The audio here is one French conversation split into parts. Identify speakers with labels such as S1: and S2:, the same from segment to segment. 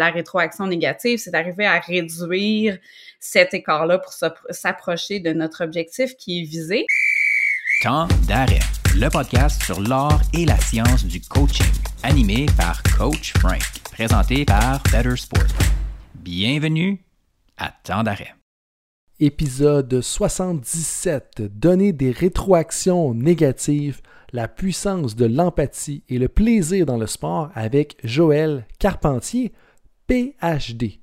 S1: La rétroaction négative, c'est d'arriver à réduire cet écart-là pour s'approcher de notre objectif qui est visé.
S2: Temps d'arrêt, le podcast sur l'art et la science du coaching, animé par Coach Frank, présenté par Better Sport. Bienvenue à Temps d'arrêt.
S3: Épisode 77. Donner des rétroactions négatives, la puissance de l'empathie et le plaisir dans le sport avec Joël Carpentier PhD.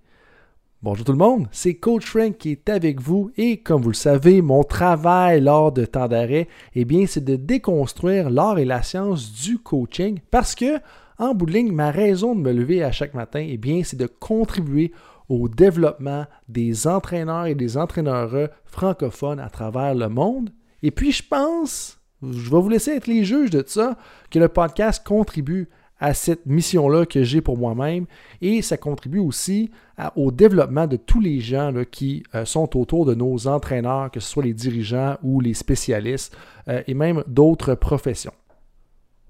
S3: Bonjour tout le monde, c'est Coach Frank qui est avec vous et comme vous le savez, mon travail lors de temps d'arrêt, eh bien, c'est de déconstruire l'art et la science du coaching parce que, en bout de ligne, ma raison de me lever à chaque matin, eh bien, c'est de contribuer au développement des entraîneurs et des entraîneurs francophones à travers le monde. Et puis, je pense, je vais vous laisser être les juges de ça, que le podcast contribue à cette mission-là que j'ai pour moi-même et ça contribue aussi au développement de tous les gens qui euh, sont autour de nos entraîneurs, que ce soit les dirigeants ou les spécialistes euh, et même d'autres professions.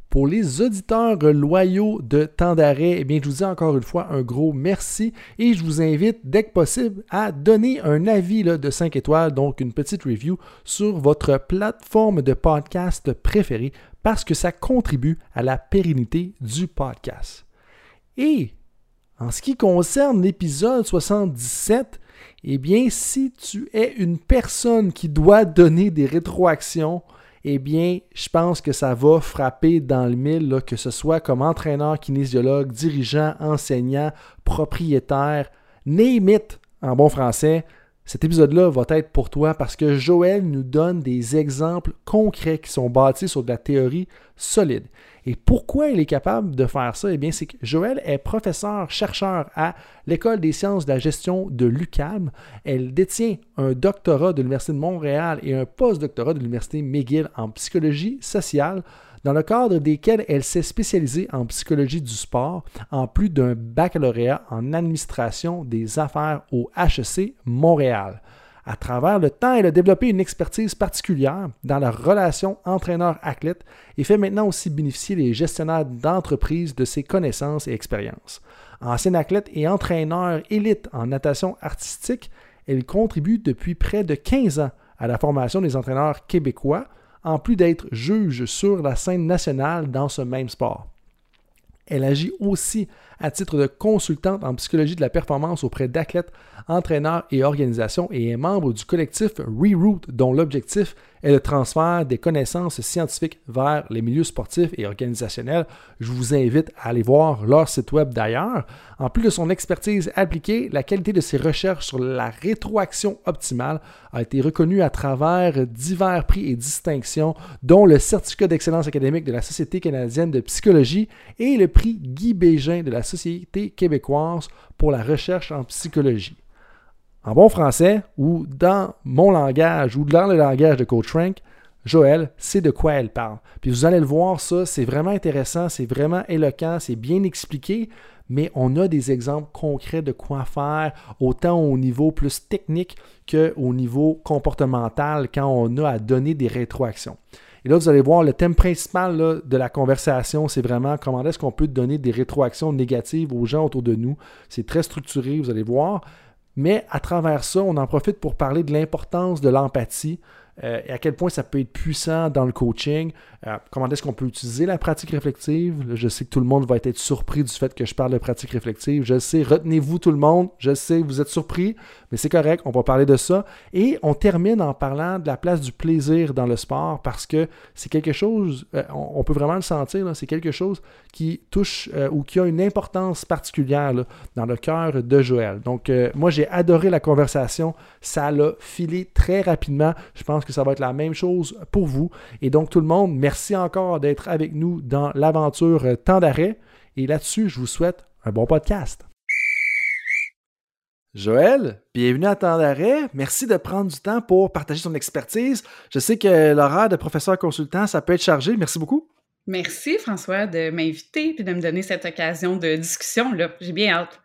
S3: Pour les auditeurs loyaux de temps d'arrêt, eh bien, je vous dis encore une fois un gros merci et je vous invite, dès que possible, à donner un avis de 5 étoiles, donc une petite review sur votre plateforme de podcast préférée parce que ça contribue à la pérennité du podcast. Et en ce qui concerne l'épisode 77, eh bien, si tu es une personne qui doit donner des rétroactions, eh bien, je pense que ça va frapper dans le mille, que ce soit comme entraîneur, kinésiologue, dirigeant, enseignant, propriétaire, name it en bon français. Cet épisode-là va être pour toi parce que Joël nous donne des exemples concrets qui sont bâtis sur de la théorie solide. Et pourquoi il est capable de faire ça? Eh bien, c'est que Joël est professeur, chercheur à l'École des sciences de la gestion de l'UCAM. Elle détient un doctorat de l'Université de Montréal et un post-doctorat de l'Université McGill en psychologie sociale, dans le cadre desquels elle s'est spécialisée en psychologie du sport, en plus d'un baccalauréat en administration des affaires au HEC Montréal. À travers le temps, elle a développé une expertise particulière dans la relation entraîneur-athlète et fait maintenant aussi bénéficier les gestionnaires d'entreprise de ses connaissances et expériences. Ancienne athlète et entraîneur élite en natation artistique, elle contribue depuis près de 15 ans à la formation des entraîneurs québécois, en plus d'être juge sur la scène nationale dans ce même sport. Elle agit aussi à titre de consultante en psychologie de la performance auprès d'athlètes, entraîneurs et organisations et est membre du collectif Reroute dont l'objectif est le transfert des connaissances scientifiques vers les milieux sportifs et organisationnels. Je vous invite à aller voir leur site web d'ailleurs. En plus de son expertise appliquée, la qualité de ses recherches sur la rétroaction optimale a été reconnue à travers divers prix et distinctions, dont le certificat d'excellence académique de la Société canadienne de psychologie et le prix Guy Bégin de la Société québécoise pour la recherche en psychologie en bon français ou dans mon langage ou dans le langage de Coach Frank, Joël, c'est de quoi elle parle. Puis vous allez le voir, ça, c'est vraiment intéressant, c'est vraiment éloquent, c'est bien expliqué, mais on a des exemples concrets de quoi faire, autant au niveau plus technique qu'au niveau comportemental quand on a à donner des rétroactions. Et là, vous allez voir, le thème principal de la conversation, c'est vraiment comment est-ce qu'on peut donner des rétroactions négatives aux gens autour de nous. C'est très structuré, vous allez voir. Mais à travers ça, on en profite pour parler de l'importance de l'empathie euh, et à quel point ça peut être puissant dans le coaching. Euh, comment est-ce qu'on peut utiliser la pratique réflexive? Je sais que tout le monde va être surpris du fait que je parle de pratique réflexive. Je sais, retenez-vous tout le monde. Je sais, vous êtes surpris, mais c'est correct, on va parler de ça. Et on termine en parlant de la place du plaisir dans le sport parce que c'est quelque chose, euh, on, peut vraiment le sentir, c'est quelque chose qui touche ou qui a une importance particulière dans le cœur de Joël. Donc, moi, j'ai adoré la conversation. Ça l'a filé très rapidement. Je pense que ça va être la même chose pour vous. Et donc, tout le monde, merci encore d'être avec nous dans l'aventure Temps d'arrêt. Et là-dessus, je vous souhaite un bon podcast. Joël, bienvenue à Temps d'arrêt. Merci de prendre du temps pour partager son expertise. Je sais que l'horaire de professeur consultant, ça peut être chargé. Merci beaucoup.
S1: Merci François de m'inviter et de me donner cette occasion de discussion. J'ai bien hâte.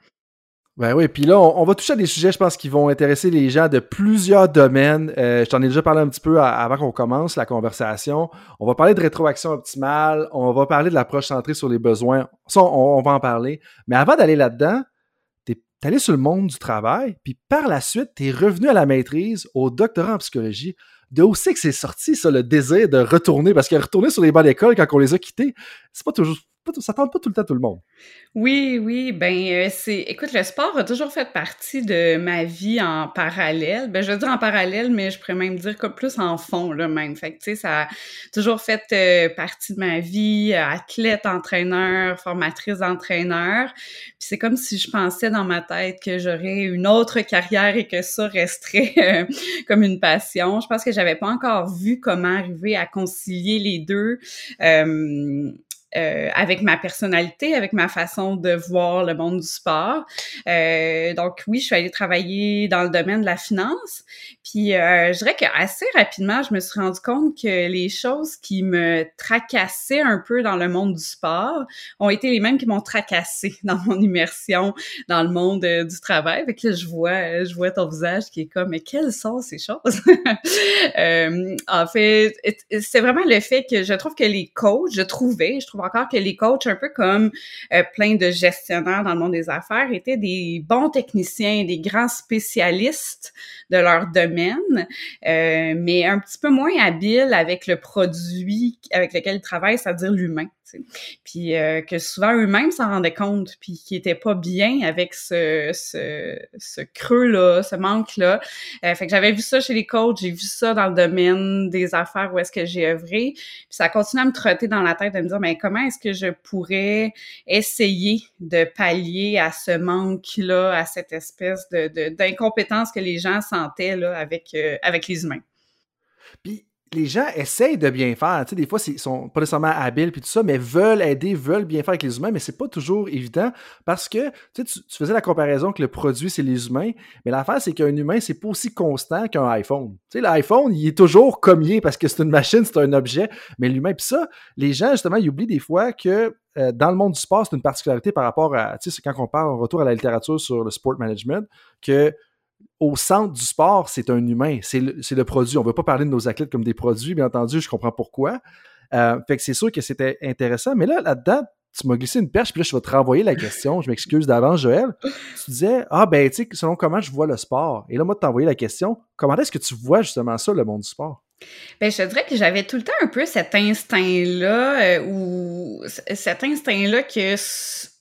S3: Ben oui, puis là, on, va toucher à des sujets, je pense, qui vont intéresser les gens de plusieurs domaines. Euh, je t'en ai déjà parlé un petit peu avant qu'on commence la conversation. On va parler de rétroaction optimale, on va parler de l'approche centrée sur les besoins. Ça, on, va en parler. Mais avant d'aller là-dedans, tu es allé sur le monde du travail, puis par la suite, tu es revenu à la maîtrise, au doctorat en psychologie. De où c'est que c'est sorti, ça, le désir de retourner? Parce que retourner sur les bancs d'école quand on les a quittés, c'est pas toujours ça tente pas tout le temps tout le monde.
S1: Oui, oui, ben euh, c'est écoute, le sport a toujours fait partie de ma vie en parallèle. Ben je veux dire en parallèle, mais je pourrais même dire comme plus en fond là même. Fait que tu sais ça a toujours fait euh, partie de ma vie, euh, athlète, entraîneur, formatrice d'entraîneur. Puis c'est comme si je pensais dans ma tête que j'aurais une autre carrière et que ça resterait comme une passion. Je pense que j'avais pas encore vu comment arriver à concilier les deux. Euh, avec ma personnalité, avec ma façon de voir le monde du sport. Euh, donc oui, je suis allée travailler dans le domaine de la finance. Puis euh, je dirais qu'assez rapidement, je me suis rendu compte que les choses qui me tracassaient un peu dans le monde du sport ont été les mêmes qui m'ont tracassé dans mon immersion dans le monde du travail. Fait que là, je vois, je vois ton visage qui est comme, mais quelles sont ces choses? en fait, c'est vraiment le fait que je trouve que les coachs, je trouvais, je trouve encore que les coachs, un peu comme euh, plein de gestionnaires dans le monde des affaires, étaient des bons techniciens, des grands spécialistes de leur domaine, euh, mais un petit peu moins habiles avec le produit avec lequel ils travaillent, c'est-à-dire l'humain. Puis euh, que souvent eux-mêmes s'en rendaient compte, puis qu'ils étaient pas bien avec ce, ce, ce creux-là, ce manque-là. Euh, fait que j'avais vu ça chez les coachs, j'ai vu ça dans le domaine des affaires où est-ce que j'ai œuvré. Puis ça continue à me trotter dans la tête de me dire, mais comment est-ce que je pourrais essayer de pallier à ce manque-là, à cette espèce de, d'incompétence que les gens sentaient là, avec, euh, avec les humains?
S3: Puis les gens essayent de bien faire. Tu sais, des fois, ils sont pas nécessairement habiles puis tout ça, mais veulent aider, veulent bien faire avec les humains, mais c'est pas toujours évident parce que tu, faisais la comparaison que le produit, c'est les humains, mais l'affaire, c'est qu'un humain, c'est pas aussi constant qu'un iPhone. Tu l'iPhone, il est toujours comme il est parce que c'est une machine, c'est un objet, mais l'humain, puis ça, les gens, justement, ils oublient des fois que euh, dans le monde du sport, c'est une particularité par rapport à, tu sais, quand on parle, en retour à la littérature sur le sport management, que au centre du sport, c'est un humain, c'est le, produit. On ne veut pas parler de nos athlètes comme des produits, bien entendu, je comprends pourquoi. Euh, fait que c'est sûr que c'était intéressant, mais là, là-dedans, tu m'as glissé une perche, puis là, je vais te renvoyer la question. Je m'excuse d'avance, Joël. Tu disais, ah, ben, tu sais, selon comment je vois le sport. Et là, moi, de t'envoyer la question, comment est-ce que tu vois justement ça, le monde du sport?
S1: Ben, je te dirais que j'avais tout le temps un peu cet instinct-là, euh, ou cet instinct-là que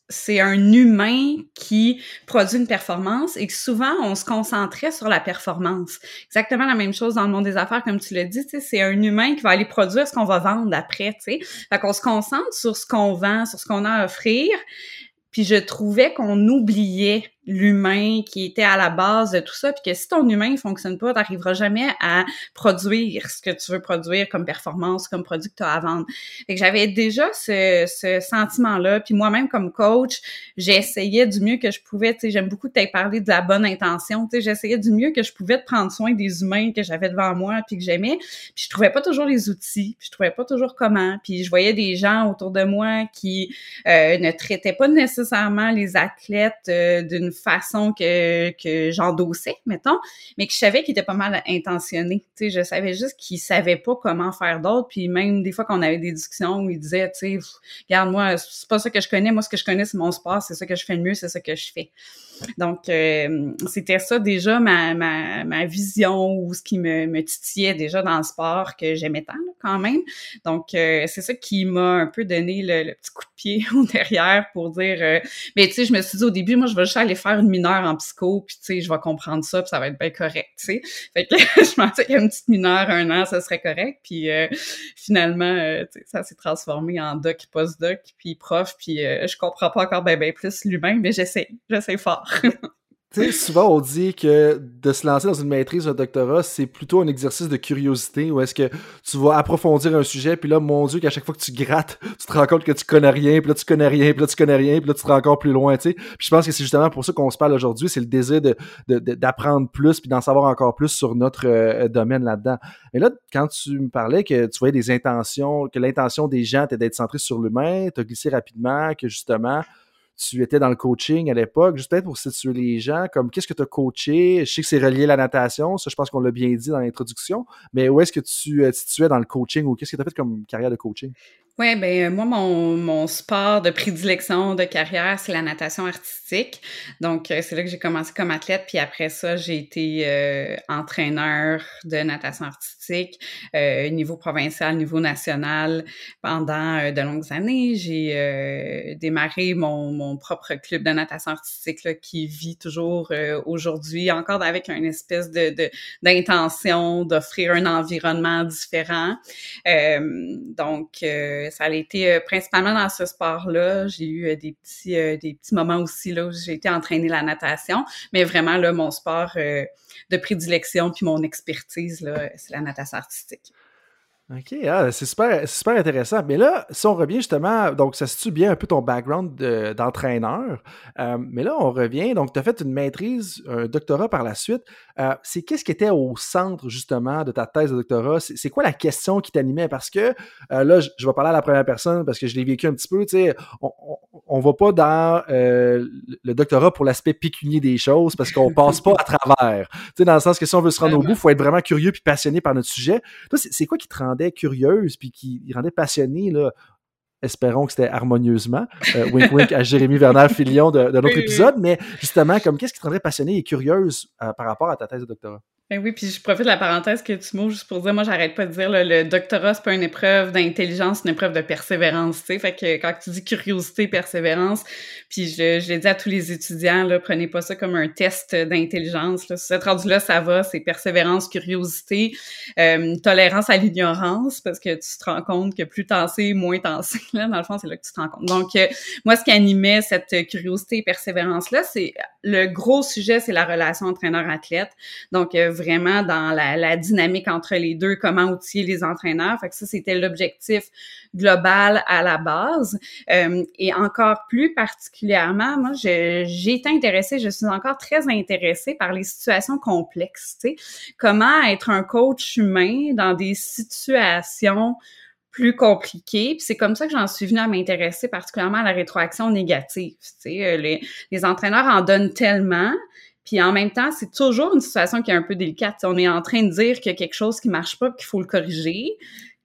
S1: c'est un humain qui produit une performance et que souvent on se concentrait sur la performance. Exactement la même chose dans le monde des affaires, comme tu l'as dit, c'est un humain qui va aller produire ce qu'on va vendre après, tu sais. Fait qu'on se concentre sur ce qu'on vend, sur ce qu'on a à offrir, puis je trouvais qu'on oubliait l'humain qui était à la base de tout ça, puis que si ton humain ne fonctionne pas, tu n'arriveras jamais à produire ce que tu veux produire comme performance, comme produit que tu as à vendre. Fait que j'avais déjà ce, ce sentiment-là, puis moi-même comme coach, j'essayais du mieux que je pouvais, tu sais, j'aime beaucoup t'aies parlé de la bonne intention, tu sais, j'essayais du mieux que je pouvais de prendre soin des humains que j'avais devant moi, puis que j'aimais, puis je trouvais pas toujours les outils, puis je trouvais pas toujours comment, puis je voyais des gens autour de moi qui euh, ne traitaient pas nécessairement les athlètes euh, d'une façon que, que j'endossais, mettons, mais que je savais qu'il était pas mal intentionné. Tu sais, je savais juste qu'il savait pas comment faire d'autre. Puis même des fois qu'on avait des discussions où il disait, tu sais, regarde, moi, c'est pas ça que je connais. Moi, ce que je connais, c'est mon sport. C'est ça que je fais le mieux. C'est ça que je fais. Donc, euh, c'était ça déjà ma, ma, ma, vision ou ce qui me, me titillait déjà dans le sport que j'aimais tant quand même. Donc, euh, c'est ça qui m'a un peu donné le, petit coup de pied au derrière pour dire, euh, mais tu sais, je me suis dit au début, moi, je vais juste aller faire une mineure en psycho, puis tu sais, je vais comprendre ça, puis ça va être bien correct, tu sais. Fait que je pensais qu'une petite mineure, un an, ça serait correct, puis finalement, tu sais, ça s'est transformé en doc, post-doc, puis prof, puis je comprends pas encore bien ben plus l'humain, mais j'essaie, j'essaie fort.
S3: Tu sais, souvent on dit que de se lancer dans une maîtrise ou un doctorat, c'est plutôt un exercice de curiosité où est-ce que tu vas approfondir un sujet, puis là, mon Dieu, qu'à chaque fois que tu grattes, tu te rends compte que tu connais rien, puis là, tu connais rien, puis là, tu connais rien, puis là, tu te rends encore plus loin, tu sais. Puis je pense que c'est justement pour ça qu'on se parle aujourd'hui, c'est le désir d'apprendre plus, puis d'en savoir encore plus sur notre euh, domaine là-dedans. Et là, quand tu me parlais que tu voyais des intentions, que l'intention des gens était d'être centré sur l'humain, tu as glissé rapidement, que justement, tu étais dans le coaching à l'époque, juste peut-être pour situer les gens, comme qu'est-ce que tu as coaché? Je sais que c'est relié à la natation, ça je pense qu'on l'a bien dit dans l'introduction, mais où est-ce que tu te situais dans le coaching ou qu'est-ce que tu as fait comme carrière de coaching?
S1: Oui, ben euh, moi, mon, mon sport de prédilection de carrière, c'est la natation artistique. Donc, euh, c'est là que j'ai commencé comme athlète. Puis après ça, j'ai été euh, entraîneur de natation artistique, euh, niveau provincial, niveau national, pendant de longues années. J'ai démarré mon, mon propre club de natation artistique là, qui vit toujours aujourd'hui, encore avec une espèce de d'intention d'offrir un environnement différent. donc, ça a été euh, principalement dans ce sport-là. J'ai eu euh, des petits euh, des petits moments aussi là où j'ai été entraîner la natation, mais vraiment là mon sport de prédilection puis mon expertise là, c'est la natation artistique.
S3: OK, ah, c'est super, super intéressant. Mais là, si on revient justement, donc ça situe bien un peu ton background d'entraîneur. mais là, on revient, donc tu as fait une maîtrise, un doctorat par la suite. Euh, c'est qu'est-ce qui était au centre justement de ta thèse de doctorat? C'est quoi la question qui t'animait? Parce que euh, là, je, vais parler à la première personne parce que je l'ai vécu un petit peu. Tu sais, on, ne va pas dans euh, le doctorat pour l'aspect pécunier des choses parce qu'on passe pas à travers. Tu sais, dans le sens que si on veut se rendre au bout, il faut être vraiment curieux puis passionné par notre sujet. Toi, c'est quoi qui te rendait curieuse puis qui rendait passionnée là, espérons que c'était harmonieusement. wink wink à Jérémy Bernard Filion d'un autre épisode, mais justement, comme qu'est-ce qui te rendrait passionnée et curieuse par rapport à ta thèse de doctorat?
S1: Ben oui, puis je profite de la parenthèse que tu m'ouvres juste pour dire, moi, j'arrête pas de dire, le doctorat, c'est pas une épreuve d'intelligence, c'est une épreuve de persévérance, tu sais. Fait que quand tu dis curiosité, persévérance, puis je, je l'ai dit à tous les étudiants, là, prenez pas ça comme un test d'intelligence, là. Cette rendu-là, ça va, c'est persévérance, curiosité, euh, tolérance à l'ignorance, parce que tu te rends compte que plus t'en moins t'en là. Dans le fond, c'est là que tu te rends compte. Donc, euh, moi, ce qui animait cette curiosité et persévérance-là, c'est le gros sujet, c'est la relation entraîneur-athlète. Donc, euh, vraiment dans la, dynamique entre les deux, comment outiller les entraîneurs. Fait que ça, c'était l'objectif global à la base. Euh, et encore plus particulièrement, moi, j'ai été intéressée, je suis encore très intéressée par les situations complexes. Comment être un coach humain dans des situations plus compliquées. Puis c'est comme ça que j'en suis venue à m'intéresser particulièrement à la rétroaction négative. Tu sais, euh, les, les entraîneurs en donnent tellement, puis en même temps, c'est toujours une situation qui est un peu délicate. on est en train de dire qu'il y a quelque chose qui marche pas, qu'il faut le corriger.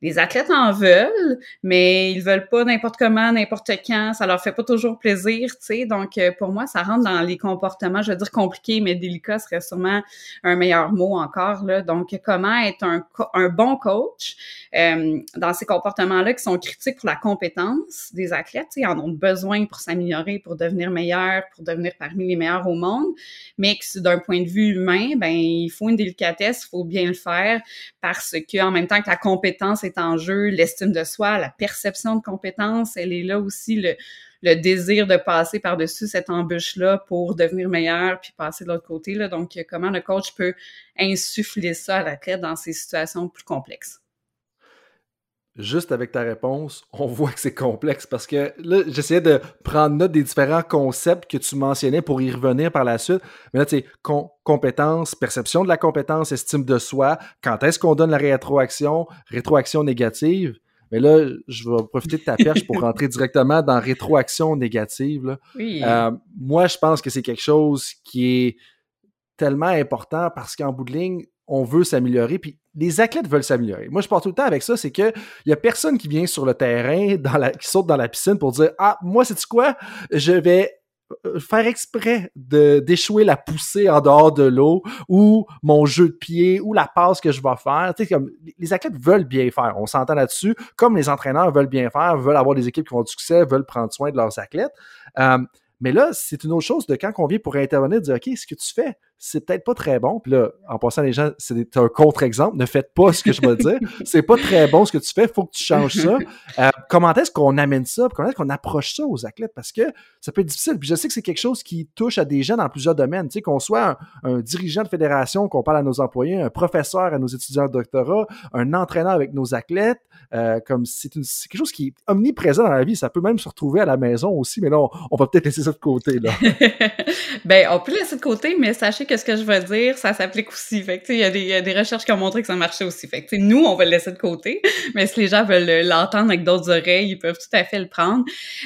S1: Les athlètes en veulent, mais ils veulent pas n'importe comment, n'importe quand. Ça leur fait pas toujours plaisir, tu sais. Donc, euh, pour moi, ça rentre dans les comportements, je veux dire compliqués, mais délicats serait sûrement un meilleur mot encore, là. Donc, comment être un, bon coach euh, dans ces comportements-là qui sont critiques pour la compétence des athlètes, tu sais, en ont besoin pour s'améliorer, pour devenir meilleurs, pour devenir parmi les meilleurs au monde, mais que d'un point de vue humain, ben, il faut une délicatesse, il faut bien le faire parce que en même temps que la compétence est en jeu, l'estime de soi, la perception de compétence, elle est là aussi le, désir de passer par-dessus cette embûche-là pour devenir meilleur puis passer de l'autre côté. Là. Donc, comment le coach peut insuffler ça à la tête dans ces situations plus complexes?
S3: Juste avec ta réponse, on voit que c'est complexe parce que là, j'essayais de prendre note des différents concepts que tu mentionnais pour y revenir par la suite. Mais là, tu sais, compétence, perception de la compétence, estime de soi, quand est-ce qu'on donne la rétroaction, rétroaction négative? Mais là, je vais profiter de ta perche pour rentrer directement dans rétroaction négative. Euh, moi, je pense que c'est quelque chose qui est tellement important parce qu'en bout de ligne, on veut s'améliorer, puis les athlètes veulent s'améliorer. Moi, je pars tout le temps avec ça, c'est que il y a personne qui vient sur le terrain, qui saute dans la piscine pour dire Ah, moi, c'est quoi? Je vais euh, faire exprès de d'échouer la poussée en dehors de l'eau ou mon jeu de pied ou la passe que je vais faire. Tu sais, comme les athlètes veulent bien faire, on s'entend là-dessus. Comme les entraîneurs veulent bien faire, veulent avoir des équipes qui vont du succès, veulent prendre soin de leurs athlètes. Euh, mais là, c'est une autre chose de quand on vient pour intervenir, de dire OK, ce que tu fais, c'est peut-être pas très bon. Puis là, en passant, les gens, c'est un contre-exemple. Ne faites pas ce que je vais dire. C'est pas très bon ce que tu fais. Faut que tu changes ça. Euh, comment est-ce qu'on amène ça? Comment est-ce qu'on approche ça aux athlètes? Parce que ça peut être difficile. Puis je sais que c'est quelque chose qui touche à des gens dans plusieurs domaines. Tu sais, qu'on soit un, dirigeant de fédération, qu'on parle à nos employés, un professeur à nos étudiants de doctorat, un entraîneur avec nos athlètes. Euh, comme c'est quelque chose qui est omniprésent dans la vie. Ça peut même se retrouver à la maison aussi. Mais là, on, va peut-être laisser ça de côté. Là.
S1: ben, on peut laisser de côté, mais sachez que ce que je vais dire, ça s'applique aussi. Fait que, il y, a des, recherches qui ont montré que ça marchait aussi. Fait que, nous, on va le laisser de côté, mais si les gens veulent l'entendre avec d'autres oreilles, ils peuvent tout à fait le prendre.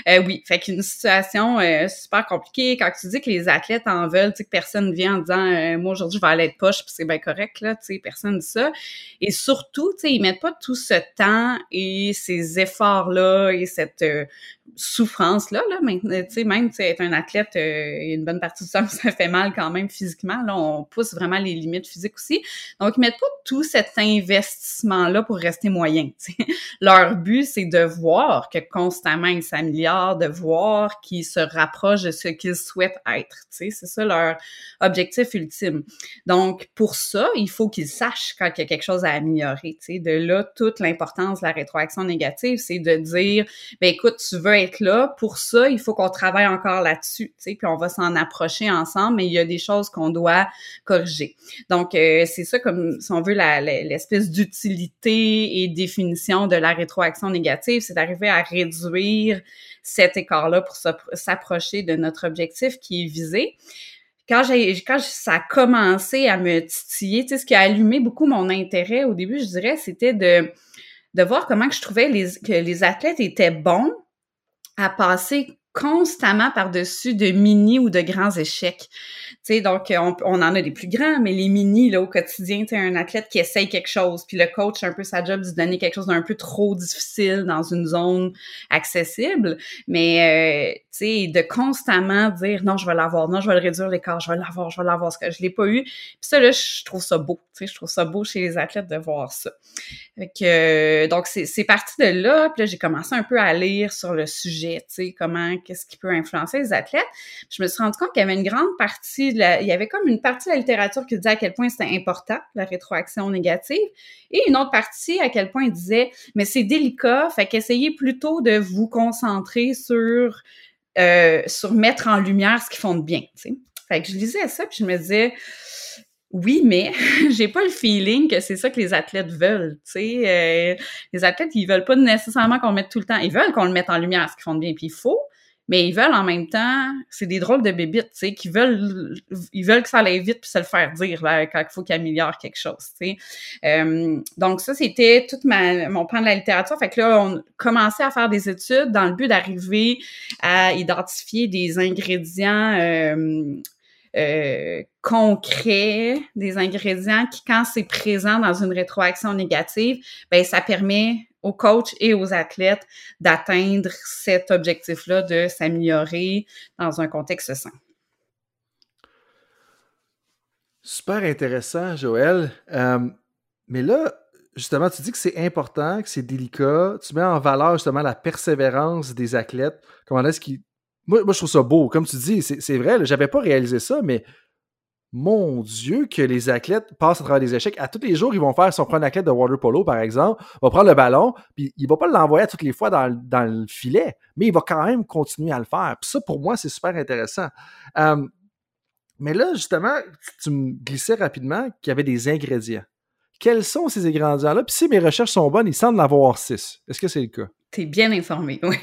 S1: Euh, oui, fait qu'une situation euh, super compliquée, quand tu dis que les athlètes en veulent, tu sais, que personne vient en disant euh, moi, aujourd'hui, je vais aller être poche, puis c'est bien correct, là, tu sais, personne dit ça. Et surtout, tu sais, ils mettent pas tout ce temps et ces efforts-là et cette souffrance-là, là, maintenant, tu sais, même, tu être un athlète, euh, une bonne partie du temps, ça fait mal quand même physiquement, là, on pousse vraiment les limites physiques aussi. Donc, ils mettent pas tout cet investissement-là pour rester moyen, tu sais. Leur but, c'est de voir que constamment ils s'améliorent, de voir qu'ils se rapprochent de ce qu'ils souhaitent être, tu sais. C'est ça leur objectif ultime. Donc, pour ça, il faut qu'ils sachent quand il y a quelque chose à améliorer, tu sais. De là, toute l'importance de la rétroaction négative, c'est de dire, ben écoute, tu veux être là. Pour ça, il faut qu'on travaille encore là-dessus, tu sais, puis on va s'en approcher ensemble, mais il y a des choses qu'on doit corriger. Donc, euh, c'est ça comme, si on veut, l'espèce d'utilité et définition de la rétroaction négative, c'est d'arriver à réduire cet écart-là pour s'approcher de notre objectif qui est visé quand quand ça a commencé à me titiller, tu sais, ce qui a allumé beaucoup mon intérêt au début, je dirais, c'était de de voir comment je trouvais les, que les athlètes étaient bons à passer constamment par-dessus de mini ou de grands échecs. Tu sais, donc on, on, en a des plus grands, mais les mini là au quotidien, tu un athlète qui essaye quelque chose, puis le coach un peu sa job de donner quelque chose d'un peu trop difficile dans une zone accessible, mais euh, tu sais, de constamment dire non, je vais l'avoir, non, je vais le réduire l'écart, je vais l'avoir, je vais l'avoir, ce que je l'ai pas eu. Puis ça là, je trouve ça beau, tu sais, je trouve ça beau chez les athlètes de voir ça. Fait que, donc c'est parti de là, puis là j'ai commencé un peu à lire sur le sujet, tu sais, comment qu'est-ce qui peut influencer les athlètes. je me suis rendu compte qu'il y avait une grande partie, de la, il y avait comme une partie de la littérature qui disait à quel point c'était important, la rétroaction négative, et une autre partie à quel point il disait, mais c'est délicat, fait qu'essayez plutôt de vous concentrer sur, euh, sur mettre en lumière ce qu'ils font de bien. Fait que je lisais ça, puis je me disais, oui, mais j'ai pas le feeling que c'est ça que les athlètes veulent. Tu sais, euh, les athlètes, ils veulent pas nécessairement qu'on mette tout le temps. Ils veulent qu'on le mette en lumière, ce qu'ils font de bien. Puis il faut, mais ils veulent en même temps, c'est des drôles de bébites, tu sais, qui veulent, ils veulent que ça aille vite puis se le faire dire là, quand il faut qu'ils améliorent quelque chose, tu sais. Euh, donc ça, c'était tout ma, mon plan de la littérature. Fait que là, on commençait à faire des études dans le but d'arriver à identifier des ingrédients euh, euh, concrets, des ingrédients qui, quand c'est présent dans une rétroaction négative, ben ça permet aux coachs et aux athlètes d'atteindre cet objectif-là de s'améliorer dans un contexte sain.
S3: Super intéressant, Joël. Euh, mais là, justement, tu dis que c'est important, que c'est délicat. Tu mets en valeur justement la persévérance des athlètes. Comment est-ce qu'ils. Moi, moi, je trouve ça beau. Comme tu dis, c'est vrai, j'avais pas réalisé ça, mais mon Dieu, que les athlètes passent à travers des échecs. À tous les jours, ils vont faire, si on athlète de water polo, par exemple, va prendre le ballon, puis il va pas l'envoyer toutes les fois dans, le filet, mais il va quand même continuer à le faire. Puis ça, pour moi, c'est super intéressant. mais là, justement, tu me glissais rapidement qu'il y avait des ingrédients. Quels sont ces ingrédients-là? Puis si mes recherches sont bonnes, il semble en avoir six. Est-ce que c'est le cas?
S1: T'es bien informé, oui.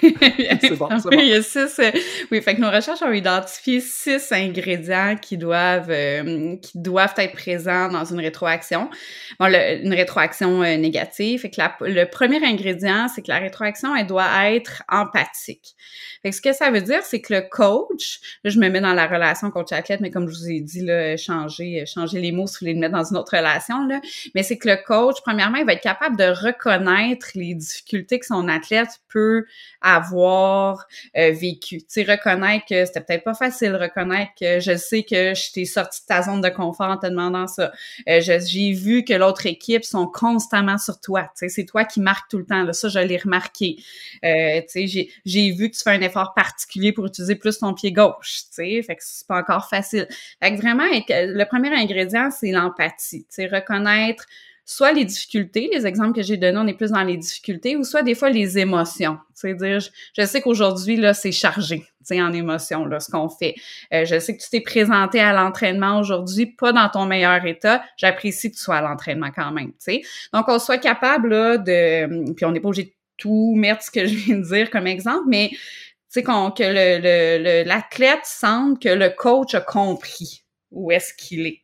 S3: c'est bon, c'est
S1: bon. Il y a six, euh, oui, fait que nos recherches ont identifié six ingrédients qui doivent, euh, qui doivent être présents dans une rétroaction. Bon, une rétroaction euh, négative. Fait que le premier ingrédient, c'est que la rétroaction, elle doit être empathique. Fait que ce que ça veut dire, c'est que le coach, là, je me mets dans la relation coach-athlète, mais comme je vous ai dit, là, changer, changer les mots si vous voulez le mettre dans une autre relation, là. Mais c'est que le coach, premièrement, il va être capable de reconnaître les difficultés que son athlète peut avoir euh, vécu. Tu sais, reconnaître que c'était peut-être pas facile, reconnaître que je sais que je t'ai sorti de ta zone de confort en te demandant ça. Euh, j'ai vu que l'autre équipe sont constamment sur toi. Tu sais, c'est toi qui marques tout le temps. Ça, je l'ai remarqué. Euh, tu sais, j'ai vu que tu fais un effort particulier pour utiliser plus ton pied gauche. Tu sais, fait que c'est pas encore facile. Fait que vraiment, le premier ingrédient, c'est l'empathie. Tu sais, reconnaître soit les difficultés, les exemples que j'ai donnés, on est plus dans les difficultés, ou soit des fois les émotions. C'est-à-dire, je, sais qu'aujourd'hui, là, c'est chargé, tu en émotions, là, ce qu'on fait. Euh, je sais que tu t'es présenté à l'entraînement aujourd'hui, pas dans ton meilleur état. J'apprécie que tu sois à l'entraînement quand même, tu sais. Donc, on soit capable, là, de... Puis on n'est pas obligé de tout mettre ce que je viens de dire comme exemple, mais tu sais, que l'athlète sente que le coach a compris où est-ce qu'il est.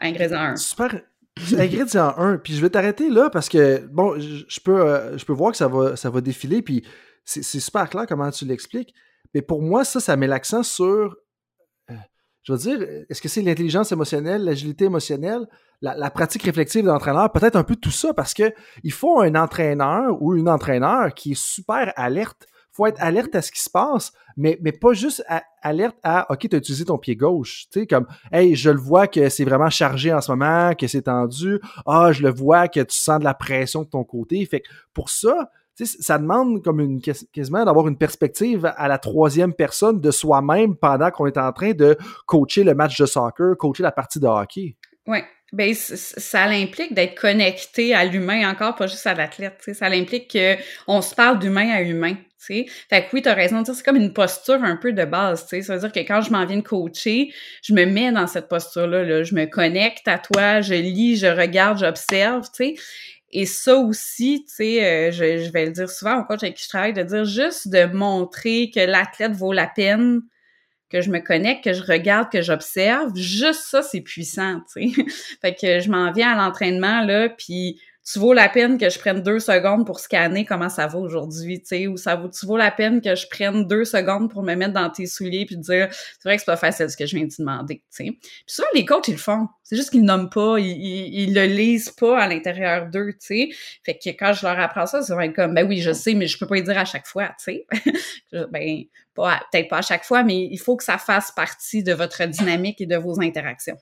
S1: Ingrédient 1.
S3: Super. Ingrédient 1. Puis je vais t'arrêter là parce que, bon, je, peux, euh, je peux voir que ça va, ça va défiler. Puis c'est super clair comment tu l'expliques. Mais pour moi, ça, ça met l'accent sur euh, je veux dire, est-ce que c'est l'intelligence émotionnelle, l'agilité émotionnelle, la, pratique réflexive d'entraîneur, peut-être un peu tout ça, parce que il faut un entraîneur ou une entraîneur qui est super alerte. Faut être alerte à ce qui se passe, mais, mais pas juste alerte à OK, tu as utilisé ton pied gauche. Tu sais, comme Hey, je le vois que c'est vraiment chargé en ce moment, que c'est tendu. Ah, je le vois que tu sens de la pression de ton côté. Fait que pour ça, ça demande comme une quasiment d'avoir une perspective à la troisième personne de soi-même pendant qu'on est en train de coacher le match de soccer, coacher la partie de hockey.
S1: Oui. Ben, ça l'implique d'être connecté à l'humain encore, pas juste à l'athlète. Ça l'implique qu'on se parle d'humain à humain. T'sais. Fait que oui, tu as raison de dire, c'est comme une posture un peu de base. T'sais. Ça veut dire que quand je m'en viens de coacher, je me mets dans cette posture-là. Là. Je me connecte à toi, je lis, je regarde, j'observe. Et ça aussi, tu sais, euh, je, vais le dire souvent au coach avec qui je travaille, de dire juste de montrer que l'athlète vaut la peine, que je me connecte, que je regarde, que j'observe, juste ça, c'est puissant, tu sais. fait que je m'en viens à l'entraînement, là, puis tu vaux la peine que je prenne deux secondes pour scanner comment ça va aujourd'hui, tu sais, ou ça vaut, tu vaux la peine que je prenne deux secondes pour me mettre dans tes souliers puis dire, c'est vrai que c'est pas facile ce que je viens de te demander, tu sais. Puis ça, les coachs, ils le font. C'est juste qu'ils nomment pas, ils, ils, le lisent pas à l'intérieur d'eux, tu sais. Fait que quand je leur apprends ça, ça va être comme, ben oui, je sais, mais je peux pas y dire à chaque fois, tu sais. ben, peut-être pas à chaque fois, mais il faut que ça fasse partie de votre dynamique et de vos interactions.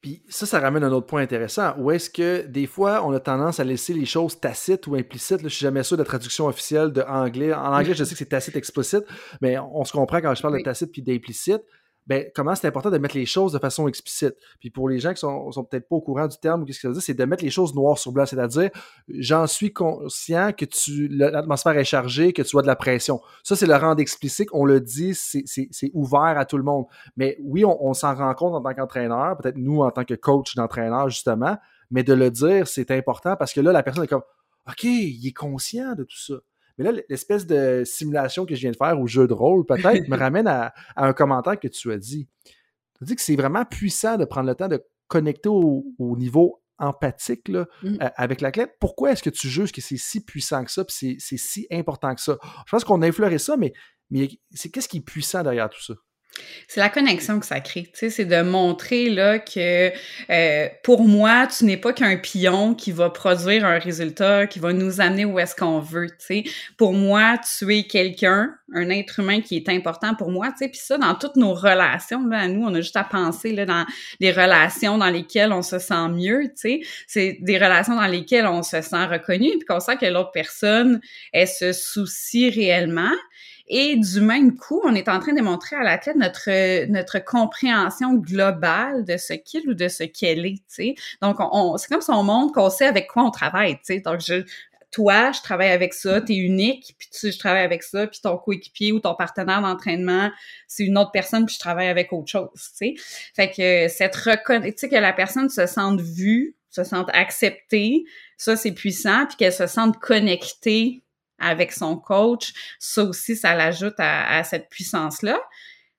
S3: Puis ça, ça ramène un autre point intéressant. Où est-ce que des fois, on a tendance à laisser les choses tacites ou implicites? Là, je suis jamais sûr de la traduction officielle de anglais. En anglais, je sais que c'est tacite explicite, mais on se comprend quand je parle de tacite puis d'implicite ben, comment c'est important de mettre les choses de façon explicite? Puis pour les gens qui sont, sont peut-être pas au courant du terme, qu'est-ce que ça veut dire, c'est de mettre les choses noir sur blanc, c'est-à-dire, j'en suis conscient que tu l'atmosphère est chargée, que tu as de la pression. Ça, c'est le rendre explicite, on le dit, c'est ouvert à tout le monde. Mais oui, on, on s'en rend compte en tant qu'entraîneur, peut-être nous en tant que coach d'entraîneur, justement, mais de le dire, c'est important parce que là, la personne est comme, OK, il est conscient de tout ça. Mais là, l'espèce de simulation que je viens de faire au jeu de rôle, peut-être, me ramène à, un commentaire que tu as dit. Tu as dit que c'est vraiment puissant de prendre le temps de connecter au, niveau empathique là, mmh. euh, avec l'athlète. Pourquoi est-ce que tu juges que c'est si puissant que ça, puis c'est si important que ça? Je pense qu'on a effleuré ça, mais, mais c'est qu'est-ce qui est puissant derrière tout ça?
S1: C'est la connexion que ça crée, c'est de montrer là que euh, pour moi, tu n'es pas qu'un pion qui va produire un résultat, qui va nous amener où est-ce qu'on veut. Pour moi, tu es quelqu'un, un être humain qui est important pour moi. Puis ça, dans toutes nos relations, là, nous, on a juste à penser dans les relations dans lesquelles on se sent mieux. C'est des relations dans lesquelles on se sent reconnu, puis qu'on sent que l'autre personne, elle se soucie réellement. Et du même coup, on est en train de montrer à la tête notre, notre compréhension globale de ce qu'il ou de ce qu'elle est, tu sais. Donc, on, c'est comme si on montre qu'on sait avec quoi on travaille, tu sais. Donc, je, toi, je travaille avec ça, tu es unique, puis tu je travaille avec ça, puis ton coéquipier ou ton partenaire d'entraînement, c'est une autre personne, puis je travaille avec autre chose, tu sais. Fait que cette reconnaissance, tu sais, que la personne se sente vue, se sente acceptée, ça, c'est puissant, puis qu'elle se sente connectée avec son coach, ça aussi, ça l'ajoute à, cette puissance-là.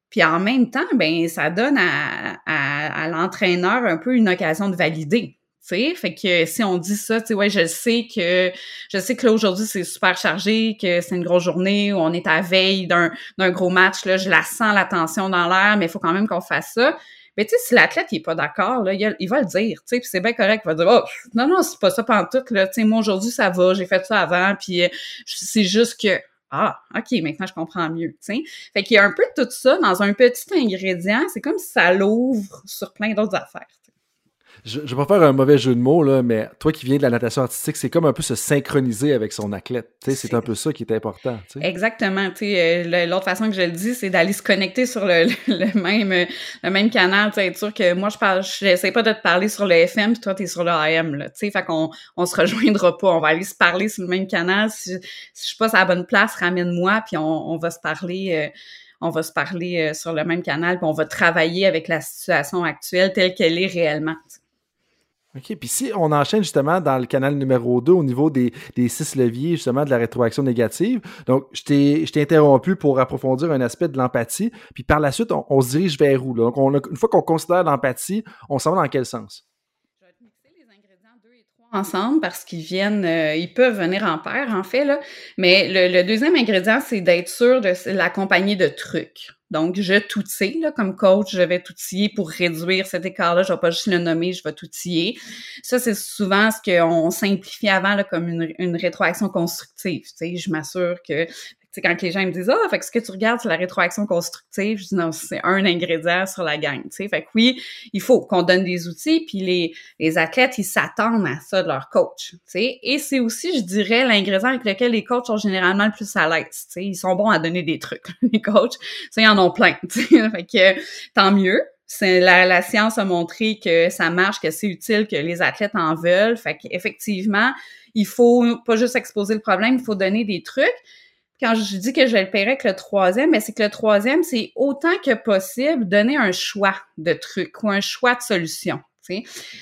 S1: Puis en même temps, ben ça donne à, l'entraîneur un peu une occasion de valider. sais. Fait que si on dit ça, tu ouais, je sais que je sais que là aujourd'hui c'est super chargé, que c'est une grosse journée, où on est à veille d'un gros match, là, je la sens la tension dans l'air, mais il faut quand même qu'on fasse ça. Mais tu sais, si l'athlète il est pas d'accord, là, il, va le dire, tu sais, puis c'est bien correct, il va dire oh, non non, c'est pas ça tout là, tu sais, moi aujourd'hui ça va, j'ai fait ça avant, puis euh, c'est juste que ah, OK, maintenant je comprends mieux, tu sais. Fait qu'il y a un peu de tout ça dans un petit ingrédient, c'est comme si ça l'ouvre sur plein d'autres affaires
S3: je ne vais pas faire un mauvais jeu de mots, là, mais toi qui viens de la natation artistique, c'est comme un peu se synchroniser avec son athlète. C'est un peu ça qui est important.
S1: Exactement. Euh, l'autre façon que je le dis, c'est d'aller se connecter sur le, même, le même canal. Être sûr que moi, je parle, j'essaie pas de te parler sur le FM, puis toi, tu es sur le AM. Là, fait qu'on on se rejoindra pas. On va aller se parler sur le même canal. Si, si je suis pas à la bonne place, ramène-moi, puis on, on, va se parler. Euh, on va se parler euh, sur le même canal, puis on va travailler avec la situation actuelle telle qu'elle est réellement.
S3: OK. Puis si on enchaîne justement dans le canal numéro 2 au niveau des, six leviers justement de la rétroaction négative, donc je t'ai interrompu pour approfondir un aspect de l'empathie. Puis par la suite, on, se dirige vers où? Donc une fois qu'on considère l'empathie, on s'en va dans quel sens?
S1: Je vais mixer les ingrédients 2 et 3 ensemble parce qu'ils viennent, euh, ils peuvent venir en paire en fait. Là. Mais le deuxième ingrédient, c'est d'être sûr de l'accompagner de trucs. Donc, je t'outille, là, comme coach, je vais t'outiller pour réduire cet écart-là. Je vais pas juste le nommer, je vais t'outiller. Ça, c'est souvent ce qu'on simplifie avant, là, comme une, une rétroaction constructive. Tu sais, je m'assure que c'est quand les gens me disent ah fait que ce que tu regardes c'est la rétroaction constructive je dis non c'est un ingrédient sur la gang tu sais. Fait que oui il faut qu'on donne des outils puis les les athlètes ils s'attendent à ça de leur coach tu sais. Et c'est aussi je dirais l'ingrédient avec lequel les coachs sont généralement le plus à l'aise tu sais. Ils sont bons à donner des trucs les coachs. Ça ils en ont plein tu sais. Fait que tant mieux. La, la, science a montré que ça marche, que c'est utile, que les athlètes en veulent. Fait qu'effectivement, il faut pas juste exposer le problème, il faut donner des trucs quand je dis que je le payer avec le troisième, mais c'est que le troisième, c'est autant que possible donner un choix de trucs ou un choix de solution.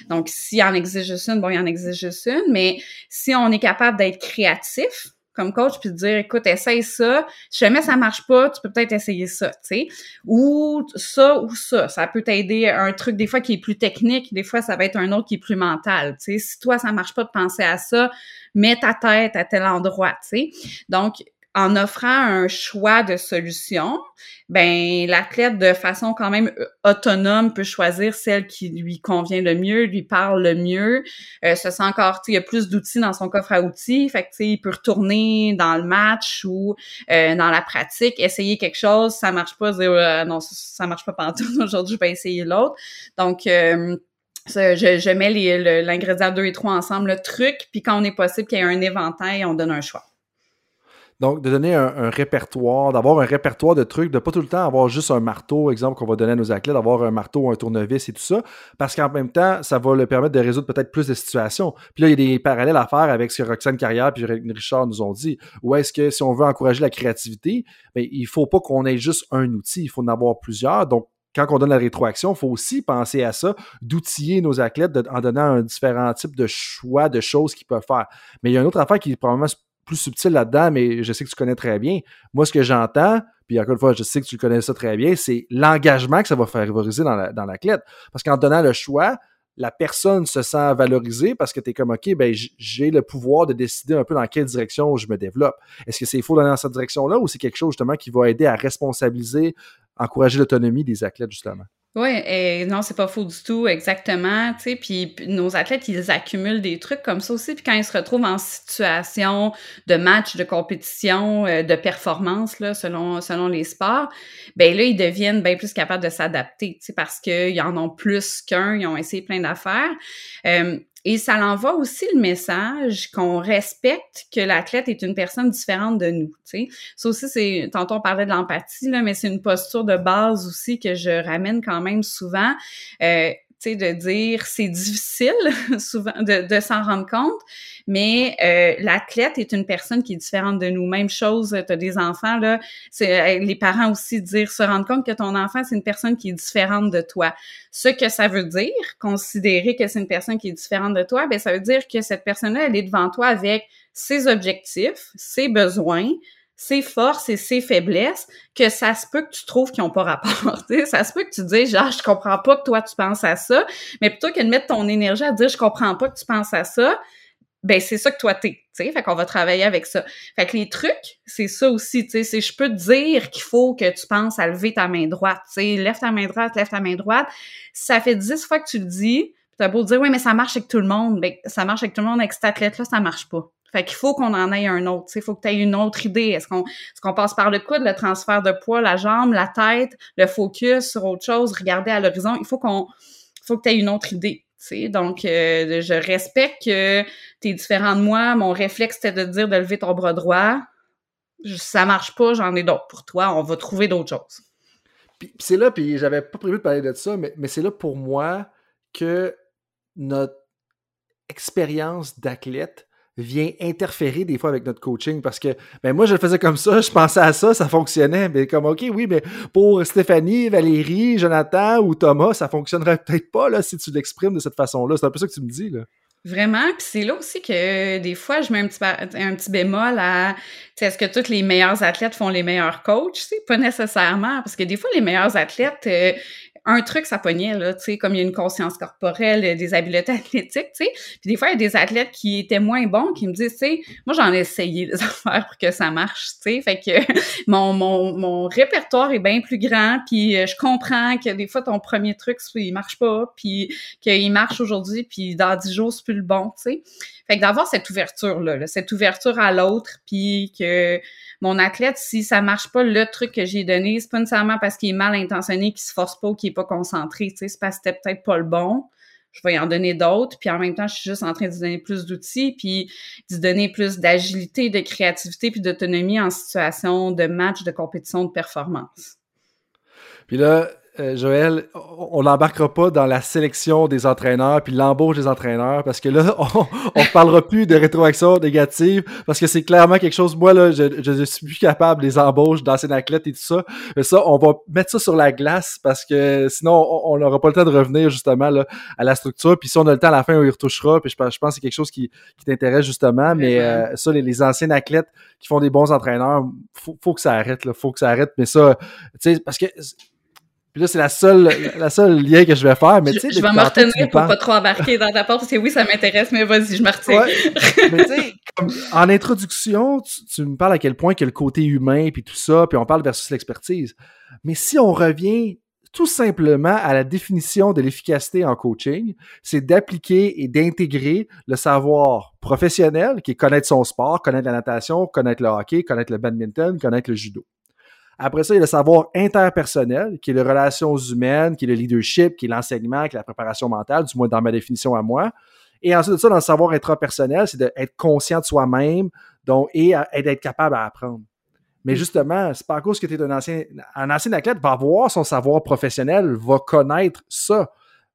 S1: Donc, s'il en existe juste une, bon, il en existe juste une, mais si on est capable d'être créatif comme coach puis de dire écoute essaye ça si jamais ça marche pas tu peux peut-être essayer ça tu sais. Ou ça ou ça. Ça peut t'aider un truc des fois qui est plus technique des fois ça va être un autre qui est plus mental tu sais. Si toi ça marche pas de penser à ça mets ta tête à tel endroit tu sais. Donc en offrant un choix de solution, ben l'athlète de façon quand même euh, autonome peut choisir celle qui lui convient le mieux, lui parle le mieux. Euh, ce sent encore, il y a plus d'outils dans son coffre à outils, fait que il peut retourner dans le match ou euh, dans la pratique, essayer quelque chose, ça marche pas, dire euh, non ça, marche pas partout. Aujourd'hui je vais essayer l'autre. Donc je, je, mets l'ingrédient 2 et 3 ensemble, le truc, puis quand on est possible qu'il y ait un éventail, on donne un choix.
S3: Donc, de donner un, répertoire, d'avoir un répertoire de trucs, de pas tout le temps avoir juste un marteau, exemple, qu'on va donner à nos athlètes, d'avoir un marteau, un tournevis et tout ça, parce qu'en même temps, ça va le permettre de résoudre peut-être plus de situations. Puis là, il y a des parallèles à faire avec ce que Roxane Carrière et Richard nous ont dit. Ou est-ce que si on veut encourager la créativité, bien, il faut pas qu'on ait juste un outil, il faut en avoir plusieurs. Donc, quand on donne la rétroaction, il faut aussi penser à ça, d'outiller nos athlètes en donnant un différent type de choix de choses qu'ils peuvent faire. Mais il y a une autre affaire qui est probablement plus subtil là-dedans, mais je sais que tu connais très bien. Moi, ce que j'entends, puis encore une fois, je sais que tu connais ça très bien, c'est l'engagement que ça va favoriser dans la, dans l'athlète. Parce qu'en donnant le choix, la personne se sent valorisée parce que tu es comme, OK, ben, j'ai le pouvoir de décider un peu dans quelle direction je me développe. Est-ce que c'est faux d'aller dans cette direction-là ou c'est quelque chose justement qui va aider à responsabiliser, encourager l'autonomie des athlètes, justement?
S1: Oui, non, c'est pas faux du tout, exactement. Tu sais, puis nos athlètes, ils accumulent des trucs comme ça aussi. Puis quand ils se retrouvent en situation de match, de compétition, euh, de performance, là, selon, selon les sports, ben là, ils deviennent bien plus capables de s'adapter, tu sais, parce qu'ils en ont plus qu'un, ils ont essayé plein d'affaires. Euh, et ça l'envoie aussi le message qu'on respecte que l'athlète est une personne différente de nous. Tu sais. Ça aussi, c'est. Tantôt on parlait de l'empathie, mais c'est une posture de base aussi que je ramène quand même souvent. Euh, tu sais, de dire c'est difficile souvent de, de s'en rendre compte, mais euh, l'athlète est une personne qui est différente de nous. Même chose, tu as des enfants, là, c'est euh, les parents aussi dire se rendre compte que ton enfant, c'est une personne qui est différente de toi. Ce que ça veut dire, considérer que c'est une personne qui est différente de toi, ben ça veut dire que cette personne-là, elle est devant toi avec ses objectifs, ses besoins, ses forces et ses faiblesses que ça se peut que tu trouves qu'ils n'ont pas rapport. ça se peut que tu dises genre je comprends pas que toi tu penses à ça, mais plutôt que de mettre ton énergie à dire je comprends pas que tu penses à ça, ben c'est ça que toi t'es, tu sais, fait qu'on va travailler avec ça. Fait que les trucs, c'est ça aussi, tu sais, c'est je peux te dire qu'il faut que tu penses à lever ta main droite, sais, lève ta main droite, lève ta main droite. Ça fait dix fois que tu le dis, t'as beau dire oui mais ça marche avec tout le monde, ben ça marche avec tout le monde avec cet athlète là, ça marche pas. Fait qu'il faut qu'on en ait un autre. Il faut que tu aies une autre idée. Est-ce qu'on est qu'on passe par le coude, le transfert de poids, la jambe, la tête, le focus sur autre chose, regarder à l'horizon? Il faut qu'on faut que tu aies une autre idée. Donc, euh, je respecte que tu es différent de moi. Mon réflexe, c'était de dire de lever ton bras droit. Ça marche pas, j'en ai d'autres pour toi. On va trouver d'autres choses.
S3: Puis, c'est là, puis j'avais pas prévu de parler de ça, mais, mais c'est là pour moi que notre expérience d'athlète vient interférer des fois avec notre coaching parce que ben moi je le faisais comme ça, je pensais à ça, ça fonctionnait, mais comme OK, oui, mais pour Stéphanie, Valérie, Jonathan ou Thomas, ça fonctionnerait peut-être pas là si tu l'exprimes de cette façon-là. C'est un peu ça que tu me dis là.
S1: Vraiment, puis c'est là aussi que des fois je mets un petit, un petit bémol à est-ce que tous les meilleurs athlètes font les meilleurs coachs? Pas nécessairement, parce que des fois, les meilleurs athlètes, euh, un truc, ça pognait, là, tu sais, comme il y a une conscience corporelle, euh, des habiletés athlétiques, tu sais. Puis des fois, il y a des athlètes qui étaient moins bons, qui me disent, tu sais, moi, j'en ai essayé des affaires pour que ça marche, tu sais. Fait que mon, mon, mon répertoire est bien plus grand, puis euh, je comprends que des fois, ton premier truc, il marche pas, puis qu'il marche aujourd'hui, puis dans dix jours, c'est plus le bon, tu sais. Fait que d'avoir cette ouverture-là, cette ouverture à l'autre, puis que mon athlète, si ça marche pas, le truc que j'ai donné, c'est pas nécessairement parce qu'il est mal intentionné, qu'il se force pas ou qu'il est pas concentré, tu sais, c'est parce que c'était peut-être pas le bon. Je vais en donner d'autres, puis en même temps, je suis juste en train de lui donner plus d'outils, puis de donner plus d'agilité, de créativité, puis d'autonomie en situation de match, de compétition, de performance.
S3: Puis là, euh, Joël, on n'embarquera pas dans la sélection des entraîneurs puis l'embauche des entraîneurs parce que là, on ne parlera plus de rétroaction négative parce que c'est clairement quelque chose, moi, là, je, je suis plus capable des embauches d'anciens athlètes et tout ça. Mais ça, on va mettre ça sur la glace parce que sinon, on n'aura pas le temps de revenir justement là, à la structure. Puis si on a le temps à la fin, on y retouchera. Puis je, pense que c'est quelque chose qui, qui t'intéresse justement. Mais euh, ça, les, anciens athlètes qui font des bons entraîneurs, faut, faut que ça arrête. Là, faut que ça arrête. Mais ça, tu sais, parce que puis là, c'est la seule, la seule lien que je vais faire. Mais,
S1: je, je vais me retenir pour pas trop embarquer dans ta porte, parce que oui, ça m'intéresse, mais vas-y, je me retiens.
S3: mais tu sais, en introduction, tu, me parles à quel point que le côté humain, puis tout ça, puis on parle versus l'expertise. Mais si on revient tout simplement à la définition de l'efficacité en coaching, c'est d'appliquer et d'intégrer le savoir professionnel, qui est connaître son sport, connaître la natation, connaître le hockey, connaître le badminton, connaître le judo. Après ça, il y a le savoir interpersonnel, qui est les relations humaines, qui est le leadership, qui est l'enseignement, qui est la préparation mentale, du moins dans ma définition à moi. Et ensuite de ça, dans le savoir intrapersonnel, c'est d'être conscient de soi-même donc, et, d'être capable à apprendre. Mais justement, c'est pas à cause que tu es un ancien, un ancien athlète, va avoir son savoir professionnel, va connaître ça.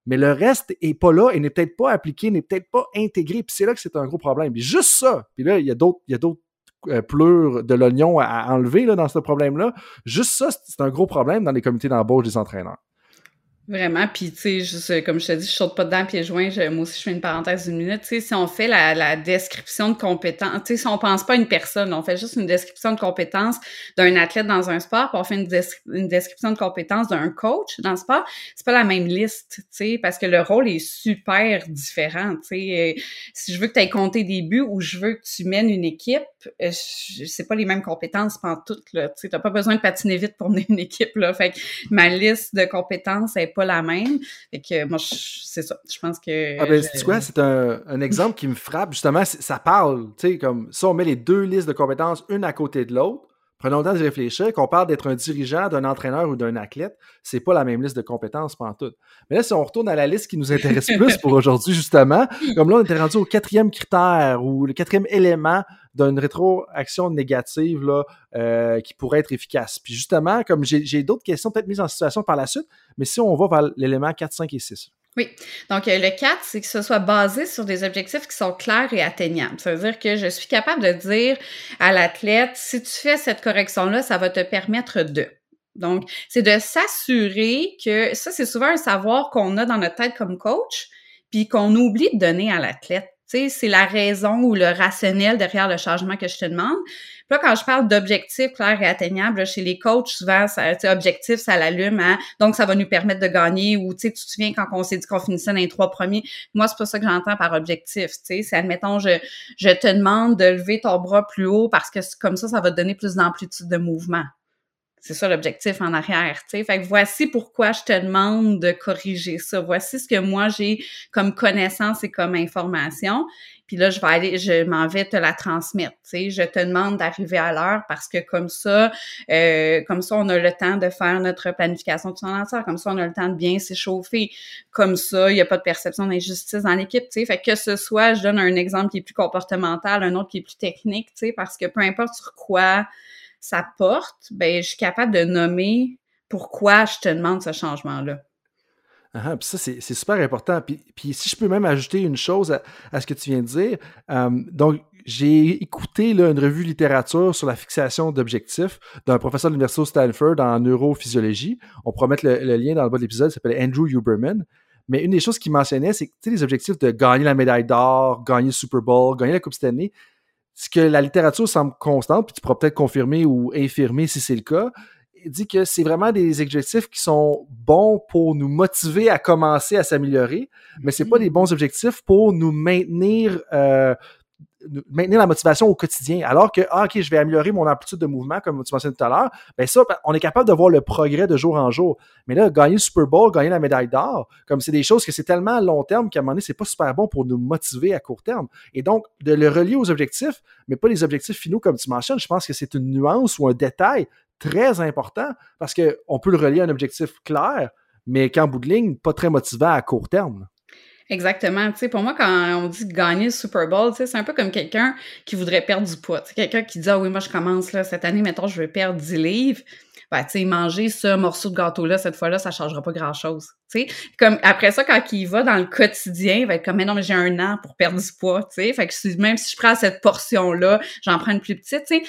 S3: Mais le reste est pas là et n'est peut-être pas appliqué, n'est peut-être pas intégré. Puis c'est là que c'est un gros problème. Puis juste ça. Puis là, il y a d'autres, euh, pleure de l'oignon à, enlever dans ce problème-là. Juste ça, c'est un gros problème dans les comités d'embauche des entraîneurs.
S1: Vraiment, puis tu sais, comme je te dis, je saute pas dedans pieds joints. moi aussi, je fais une parenthèse d'une minute. Tu sais, si on fait la, description de compétences, tu sais, si on pense pas à une personne, on fait juste une description de compétences d'un athlète dans un sport, puis on fait une, description de compétences d'un coach dans le sport, c'est pas la même liste, tu sais, parce que le rôle est super différent. Tu sais, si je veux que tu aies compté des buts ou je veux que tu mènes une équipe, euh, c'est pas les mêmes compétences pendant toutes là. Tu t'as pas besoin de patiner vite pour mener une équipe là. Fait que ma liste de compétences est pas la même. Fait que moi, c'est ça. Je pense que.
S3: Ah ben, tu quoi? C'est un, un, exemple qui me frappe. Justement, ça parle. Tu sais, comme si on met les deux listes de compétences une à côté de l'autre, prenons le temps de réfléchir, qu'on parle d'être un dirigeant, d'un entraîneur ou d'un athlète, c'est pas la même liste de compétences pendant tout. Mais là, si on retourne à la liste qui nous intéresse plus pour aujourd'hui, justement, comme là, on était rendu au quatrième critère ou le quatrième élément d'une rétroaction négative là, euh, qui pourrait être efficace. Puis justement, comme j'ai d'autres questions peut-être mises en situation par la suite, mais si on va vers l'élément 4, 5 et 6.
S1: Oui. Donc, euh, le 4, c'est que ce soit basé sur des objectifs qui sont clairs et atteignables. Ça veut dire que je suis capable de dire à l'athlète, si tu fais cette correction-là, ça va te permettre de. Donc, c'est de s'assurer que ça, c'est souvent un savoir qu'on a dans notre tête comme coach, puis qu'on oublie de donner à l'athlète. Tu sais, c'est la raison ou le rationnel derrière le changement que je te demande. Puis là, quand je parle d'objectifs clairs et atteignables, chez les coachs, souvent, ça, objectif, ça l'allume, hein? donc ça va nous permettre de gagner. Ou tu te souviens quand on s'est dit qu'on finissait dans les trois premiers, moi, c'est pas ça que j'entends par objectif. C'est, admettons, je, je te demande de lever ton bras plus haut parce que comme ça, ça va te donner plus d'amplitude de mouvement. C'est ça l'objectif en arrière, tu. Fait que voici pourquoi je te demande de corriger ça. Voici ce que moi j'ai comme connaissance et comme information. Puis là, je vais aller, je m'en vais te la transmettre. Tu je te demande d'arriver à l'heure parce que comme ça, euh, comme ça, on a le temps de faire notre planification de son Comme ça, on a le temps de bien s'échauffer. Comme ça, il n'y a pas de perception d'injustice dans l'équipe. Tu sais, fait que ce soit, je donne un exemple qui est plus comportemental, un autre qui est plus technique. Tu parce que peu importe sur quoi ça porte, ben, je suis capable de nommer pourquoi je te demande ce changement-là.
S3: Ah, puis ça, c'est super important. Puis, puis, si je peux même ajouter une chose à, ce que tu viens de dire, euh, donc j'ai écouté là, une revue littérature sur la fixation d'objectifs d'un professeur de l'Université Stanford en neurophysiologie. On pourra mettre le, lien dans le bas de l'épisode, il s'appelle Andrew Huberman. Mais une des choses qu'il mentionnait, c'est que les objectifs de gagner la médaille d'or, gagner le Super Bowl, gagner la Coupe Stanley, ce que la littérature semble constante, puis tu pourras peut-être confirmer ou infirmer si c'est le cas, dit que c'est vraiment des objectifs qui sont bons pour nous motiver à commencer à s'améliorer, mais c'est pas des bons objectifs pour nous maintenir euh, maintenir la motivation au quotidien. Alors que, ah, OK, je vais améliorer mon amplitude de mouvement, comme tu mentionnais tout à l'heure, ben ça, on est capable de voir le progrès de jour en jour. Mais là, gagner le Super Bowl, gagner la médaille d'or, comme c'est des choses que c'est tellement à long terme qu'à un moment donné, c'est pas super bon pour nous motiver à court terme. Et donc, de le relier aux objectifs, mais pas les objectifs finaux comme tu mentionnes, je pense que c'est une nuance ou un détail très important parce qu'on peut le relier à un objectif clair, mais qu'en bout de ligne, pas très motivant à court terme.
S1: Exactement. Tu sais, pour moi, quand on dit gagner le Super Bowl, tu sais, c'est un peu comme quelqu'un qui voudrait perdre du poids. quelqu'un qui dit, ah oui, moi, je commence, là, cette année, mettons, je veux perdre 10 livres. Ben, tu sais, manger ce morceau de gâteau-là, cette fois-là, ça changera pas grand-chose. Tu sais, comme, après ça, quand il va dans le quotidien, il va être comme, mais non, mais j'ai un an pour perdre du poids, tu sais. Fait que même si je prends cette portion-là, j'en prends une plus petite, tu sais.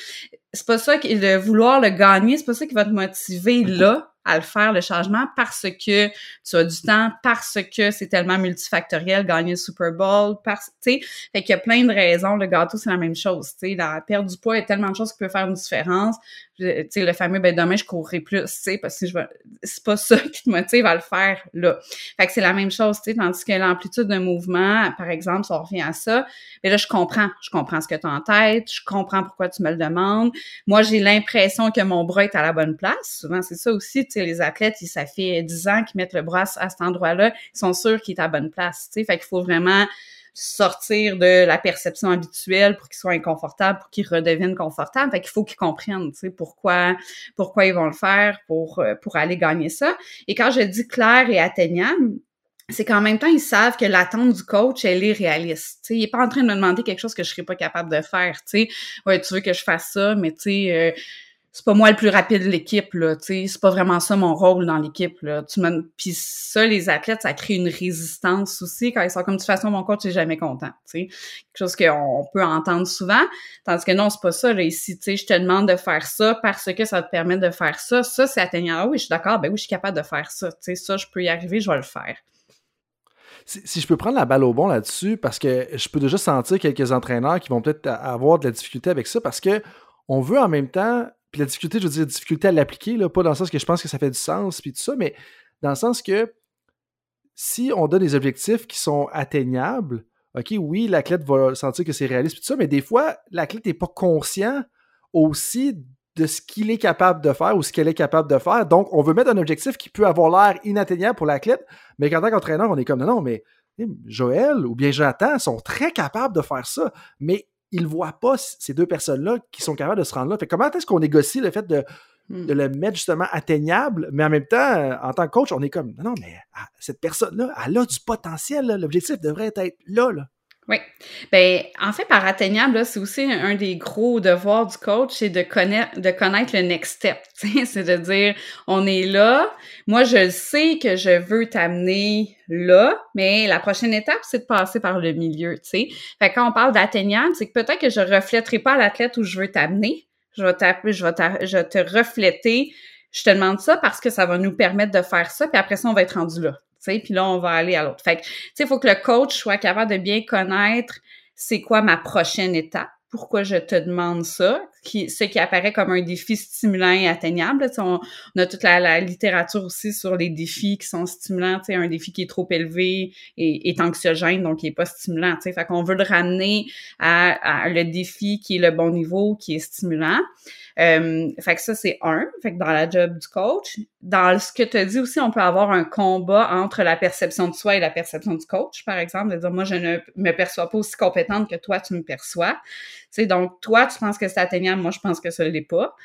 S1: C'est pas ça, qui, de vouloir le gagner, c'est pas ça qui va te motiver là à le faire, le changement, parce que tu as du temps, parce que c'est tellement multifactoriel, gagner le Super Bowl, parce, tu sais, fait qu'il y a plein de raisons. Le gâteau, c'est la même chose, tu sais, la perte du poids, il y a tellement de choses qui peuvent faire une différence. Tu sais, le fameux, ben demain, je courrai plus, tu sais, parce que je c'est pas ça qui te motive à le faire, là. Fait que c'est la même chose, tu sais, tandis que l'amplitude de mouvement, par exemple, si on revient à ça, mais là, je comprends, je comprends ce que tu as en tête, je comprends pourquoi tu me le demandes. Moi, j'ai l'impression que mon bras est à la bonne place. Souvent, c'est ça aussi, les athlètes, ça fait 10 ans qu'ils mettent le bras à cet endroit-là, ils sont sûrs qu'il est à la bonne place. Fait qu'il faut vraiment sortir de la perception habituelle pour qu'ils soient inconfortables, pour qu'ils redeviennent confortables. Fait qu'il faut qu'ils comprennent, tu sais, pourquoi, pourquoi ils vont le faire pour, euh, pour aller gagner ça. Et quand je dis clair et atteignable, c'est qu'en même temps, ils savent que l'attente du coach, elle est réaliste. sais, il est pas en train de me demander quelque chose que je serais pas capable de faire. sais. Ouais, tu veux que je fasse ça, mais tu sais, euh, c'est pas moi le plus rapide de l'équipe là, tu c'est pas vraiment ça mon rôle dans l'équipe là. Tu puis ça les athlètes ça crée une résistance aussi quand ils sont comme de toute façon mon coach est jamais content, tu sais. Quelque chose qu'on peut entendre souvent, tandis que non, c'est pas ça là ici, tu sais, je te demande de faire ça parce que ça te permet de faire ça, ça c'est atteignable. Ah oui, je suis d'accord, ben oui, je suis capable de faire ça, tu sais, ça je peux y arriver, je vais le faire.
S3: Si, je peux prendre la balle au bon là-dessus, parce que je peux déjà sentir quelques entraîneurs qui vont peut-être avoir de la difficulté avec ça, parce que on veut en même temps puis la difficulté, je veux dire, la difficulté à l'appliquer, pas dans le sens que je pense que ça fait du sens, puis tout ça, mais dans le sens que si on donne des objectifs qui sont atteignables, OK, oui, l'athlète va sentir que c'est réaliste, puis tout ça, mais des fois, l'athlète n'est pas conscient aussi de ce qu'il est capable de faire ou ce qu'elle est capable de faire. Donc, on veut mettre un objectif qui peut avoir l'air inatteignable pour l'athlète, mais qu'en tant qu'entraîneur, on est comme non, non, mais Joël ou bien Jonathan sont très capables de faire ça, mais ils ne voient pas ces deux personnes-là qui sont capables de se rendre là. Fait comment est-ce qu'on négocie le fait de, hmm. de, le mettre justement atteignable, mais en même temps, euh, en tant que coach, on est comme non, mais ah, cette personne-là, elle a du potentiel. L'objectif devrait être là. là.
S1: Oui. Ben, en fait, par atteignable, c'est aussi un des gros devoirs du coach, c'est de connaître, de connaître le next step. C'est de dire, on est là. Moi, je sais que je veux t'amener là, mais la prochaine étape, c'est de passer par le milieu, tu sais. Fait quand on parle d'atteignable, c'est que peut-être que je reflèterai pas l'athlète où je veux t'amener. Je vais je vais, je vais te refléter. Je te demande ça parce que ça va nous permettre de faire ça, puis après ça, on va être rendu là puis là, on va aller à l'autre. Fait que, il faut que le coach soit capable de bien connaître c'est quoi ma prochaine étape, pourquoi je te demande ça, ce qui apparaît comme un défi stimulant et atteignable. On, on, a toute la, littérature aussi sur les défis qui sont stimulants. Un défi qui est trop élevé et est anxiogène, donc qui est pas stimulant. Tu sais. Fait qu'on veut le ramener à, à, le défi qui est le bon niveau, qui est stimulant. Euh, fait que ça, c'est un. Fait que dans la job du coach. Dans ce que tu as dit aussi, on peut avoir un combat entre la perception de soi et la perception du coach, par exemple, de dire, moi, je ne me perçois pas aussi compétente que toi, tu me perçois. Donc, toi, tu penses que c'est atteignable, moi, je pense que ça ne l'est pas.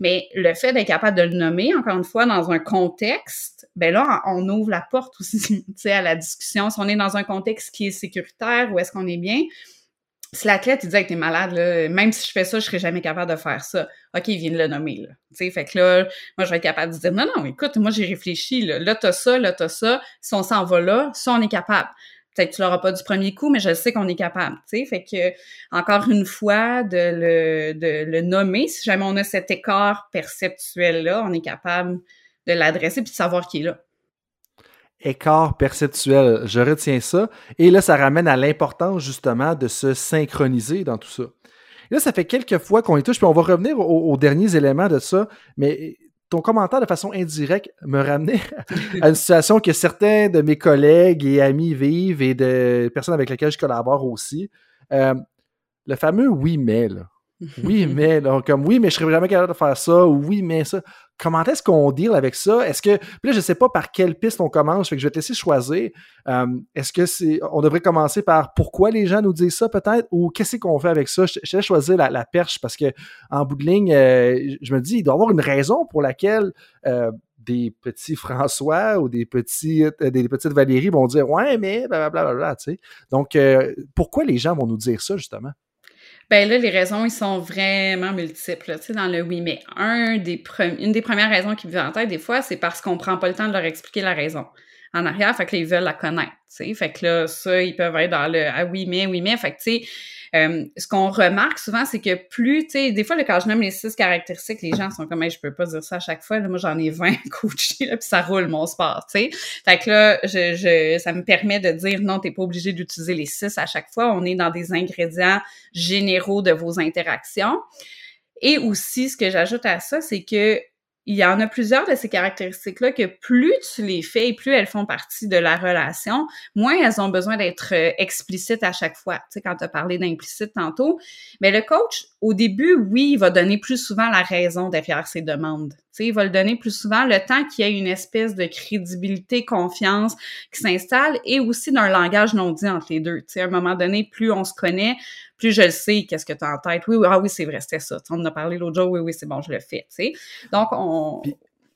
S1: Mais le fait d'être capable de le nommer, encore une fois, dans un contexte, ben là, on ouvre la porte aussi, à la discussion. Si on est dans un contexte qui est sécuritaire, où est-ce qu'on est bien, si l'athlète il dit que t'es malade, là, même si je fais ça, je serais jamais capable de faire ça. OK, il vient de le nommer. Là. sais, fait que là, moi, je vais être capable de dire non, non, écoute, moi j'ai réfléchi, là, là t'as ça, là, t'as ça. Si on s'en va là, ça, on est capable. Peut-être tu l'auras pas du premier coup, mais je sais qu'on est capable. sais, Fait que encore une fois, de le, de le nommer, si jamais on a cet écart perceptuel-là, on est capable de l'adresser puis de savoir qui est là
S3: écart perceptuel. Je retiens ça. Et là, ça ramène à l'importance justement de se synchroniser dans tout ça. là, ça fait quelques fois qu'on y touche, puis on va revenir aux, derniers éléments de ça, mais ton commentaire de façon indirecte me ramenait à une situation que certains de mes collègues et amis vivent et de personnes avec lesquelles je collabore aussi. Euh, le fameux oui mais là. Oui, mais, comme oui, mais je serais jamais capable de faire ça, ou oui, mais ça. Comment est-ce qu'on deal avec ça? Est-ce que. Puis là, je sais pas par quelle piste on commence, fait que je vais te laisser choisir. Euh, est-ce que c'est. On devrait commencer par pourquoi les gens nous disent ça, peut-être, ou qu'est-ce qu'on fait avec ça? Je, laisse choisir la, perche parce que, en bout de ligne, euh, je me dis, il doit y avoir une raison pour laquelle. Euh, des petits François ou des petits des petites Valérie vont dire ouais mais blablabla tu sais donc pourquoi les gens vont nous dire ça justement?
S1: Ben là, les raisons, ils sont vraiment multiples, tu sais, dans le oui, mais une des premières raisons qui me vient en tête des fois, c'est parce qu'on prend pas le temps de leur expliquer la raison en arrière, fait que ils veulent la connaître, tu fait que là, ça, ils peuvent être dans le ah oui, mais, oui, mais, fait que tu sais, euh, ce qu'on remarque souvent, c'est que plus, tu sais, des fois, quand je nomme les six caractéristiques, les gens sont comme, hey, je peux pas dire ça à chaque fois. Là, moi, j'en ai 20 coachés, là, puis ça roule mon sport, tu. Fait que là, je, je, ça me permet de dire, non, t'es pas obligé d'utiliser les six à chaque fois. On est dans des ingrédients généraux de vos interactions. Et aussi, ce que j'ajoute à ça, c'est que il y en a plusieurs de ces caractéristiques-là que plus tu les fais et plus elles font partie de la relation, moins elles ont besoin d'être euh, explicites à chaque fois. Tu sais, quand tu as parlé d'implicite tantôt, mais le coach, au début, oui, il va donner plus souvent la raison derrière ses demandes. Tu sais, il va le donner plus souvent le temps qu'il y ait une espèce de crédibilité, confiance qui s'installe et aussi d'un langage non dit entre les deux. Tu sais, à un moment donné, plus on se connaît, je le sais, qu'est-ce que tu as en tête. Oui, oui, ah oui, c'est vrai, c'était ça. on en a parlé l'autre jour, oui, oui, c'est bon, je le fais. Donc, on.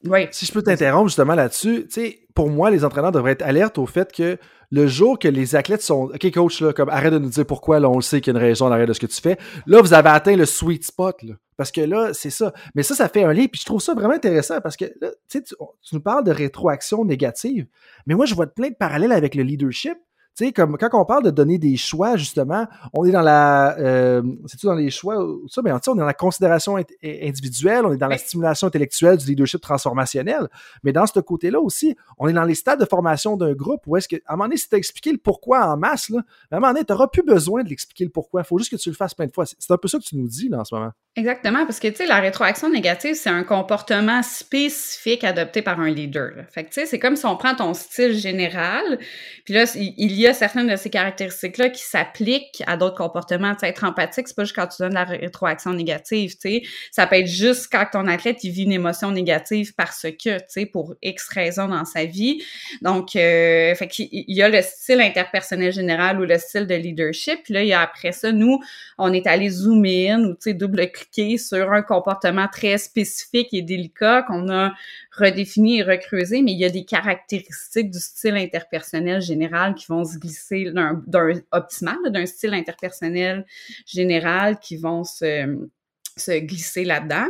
S3: oui. Si je peux t'interrompre justement là-dessus, tu sais, pour moi, les entraîneurs devraient être alertes au fait que le jour que les athlètes sont OK, coach, là, comme arrête de nous dire pourquoi, là, on le sait qu'il y a une raison en arrière de ce que tu fais. Là, vous avez atteint le sweet spot, là. Parce que là, c'est ça. Mais ça, ça fait un lien. Puis je trouve ça vraiment intéressant parce que là, tu, tu nous parles de rétroaction négative. Mais moi, je vois plein de parallèles avec le leadership. Tu sais, comme quand on parle de donner des choix, justement, on est dans la. Euh, C'est-tu dans les choix, ça, mais on est dans la considération individuelle, on est dans la stimulation intellectuelle du leadership transformationnel. Mais dans ce côté-là aussi, on est dans les stades de formation d'un groupe où est-ce que, à un moment donné, si tu as expliqué le pourquoi en masse, là, à un moment donné, tu n'auras plus besoin de l'expliquer le pourquoi. Il faut juste que tu le fasses plein de fois. C'est un peu ça que tu nous dis, là, en ce moment.
S1: Exactement, parce que, tu sais, la rétroaction négative, c'est un comportement spécifique adopté par un leader. Fait que, tu sais, c'est comme si on prend ton style général, puis là, il y a certaines de ces caractéristiques-là qui s'appliquent à d'autres comportements. Tu sais, être empathique, c'est pas juste quand tu donnes la rétroaction négative, tu sais. Ça peut être juste quand ton athlète, il vit une émotion négative parce que, tu sais, pour X raisons dans sa vie. Donc, euh, fait qu'il y a le style interpersonnel général ou le style de leadership. Puis là, il y a après ça, nous, on est allé zoomer in ou, double-cliquer sur un comportement très spécifique et délicat qu'on a redéfini et recreusé, mais il y a des caractéristiques du style interpersonnel général qui vont se glisser d'un optimal, d'un style interpersonnel général qui vont se se glisser là-dedans.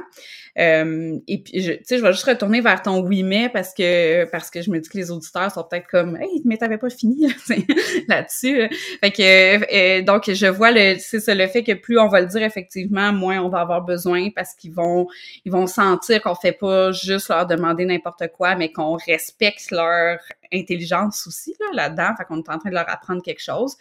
S1: Euh, et puis, tu sais, je vais juste retourner vers ton oui mais parce que parce que je me dis que les auditeurs sont peut-être comme hey mais t'avais pas fini là-dessus. fait que euh, donc je vois le c'est ça le fait que plus on va le dire effectivement moins on va avoir besoin parce qu'ils vont ils vont sentir qu'on fait pas juste leur demander n'importe quoi mais qu'on respecte leur intelligence aussi là là-dedans. Fait qu'on est en train de leur apprendre quelque chose.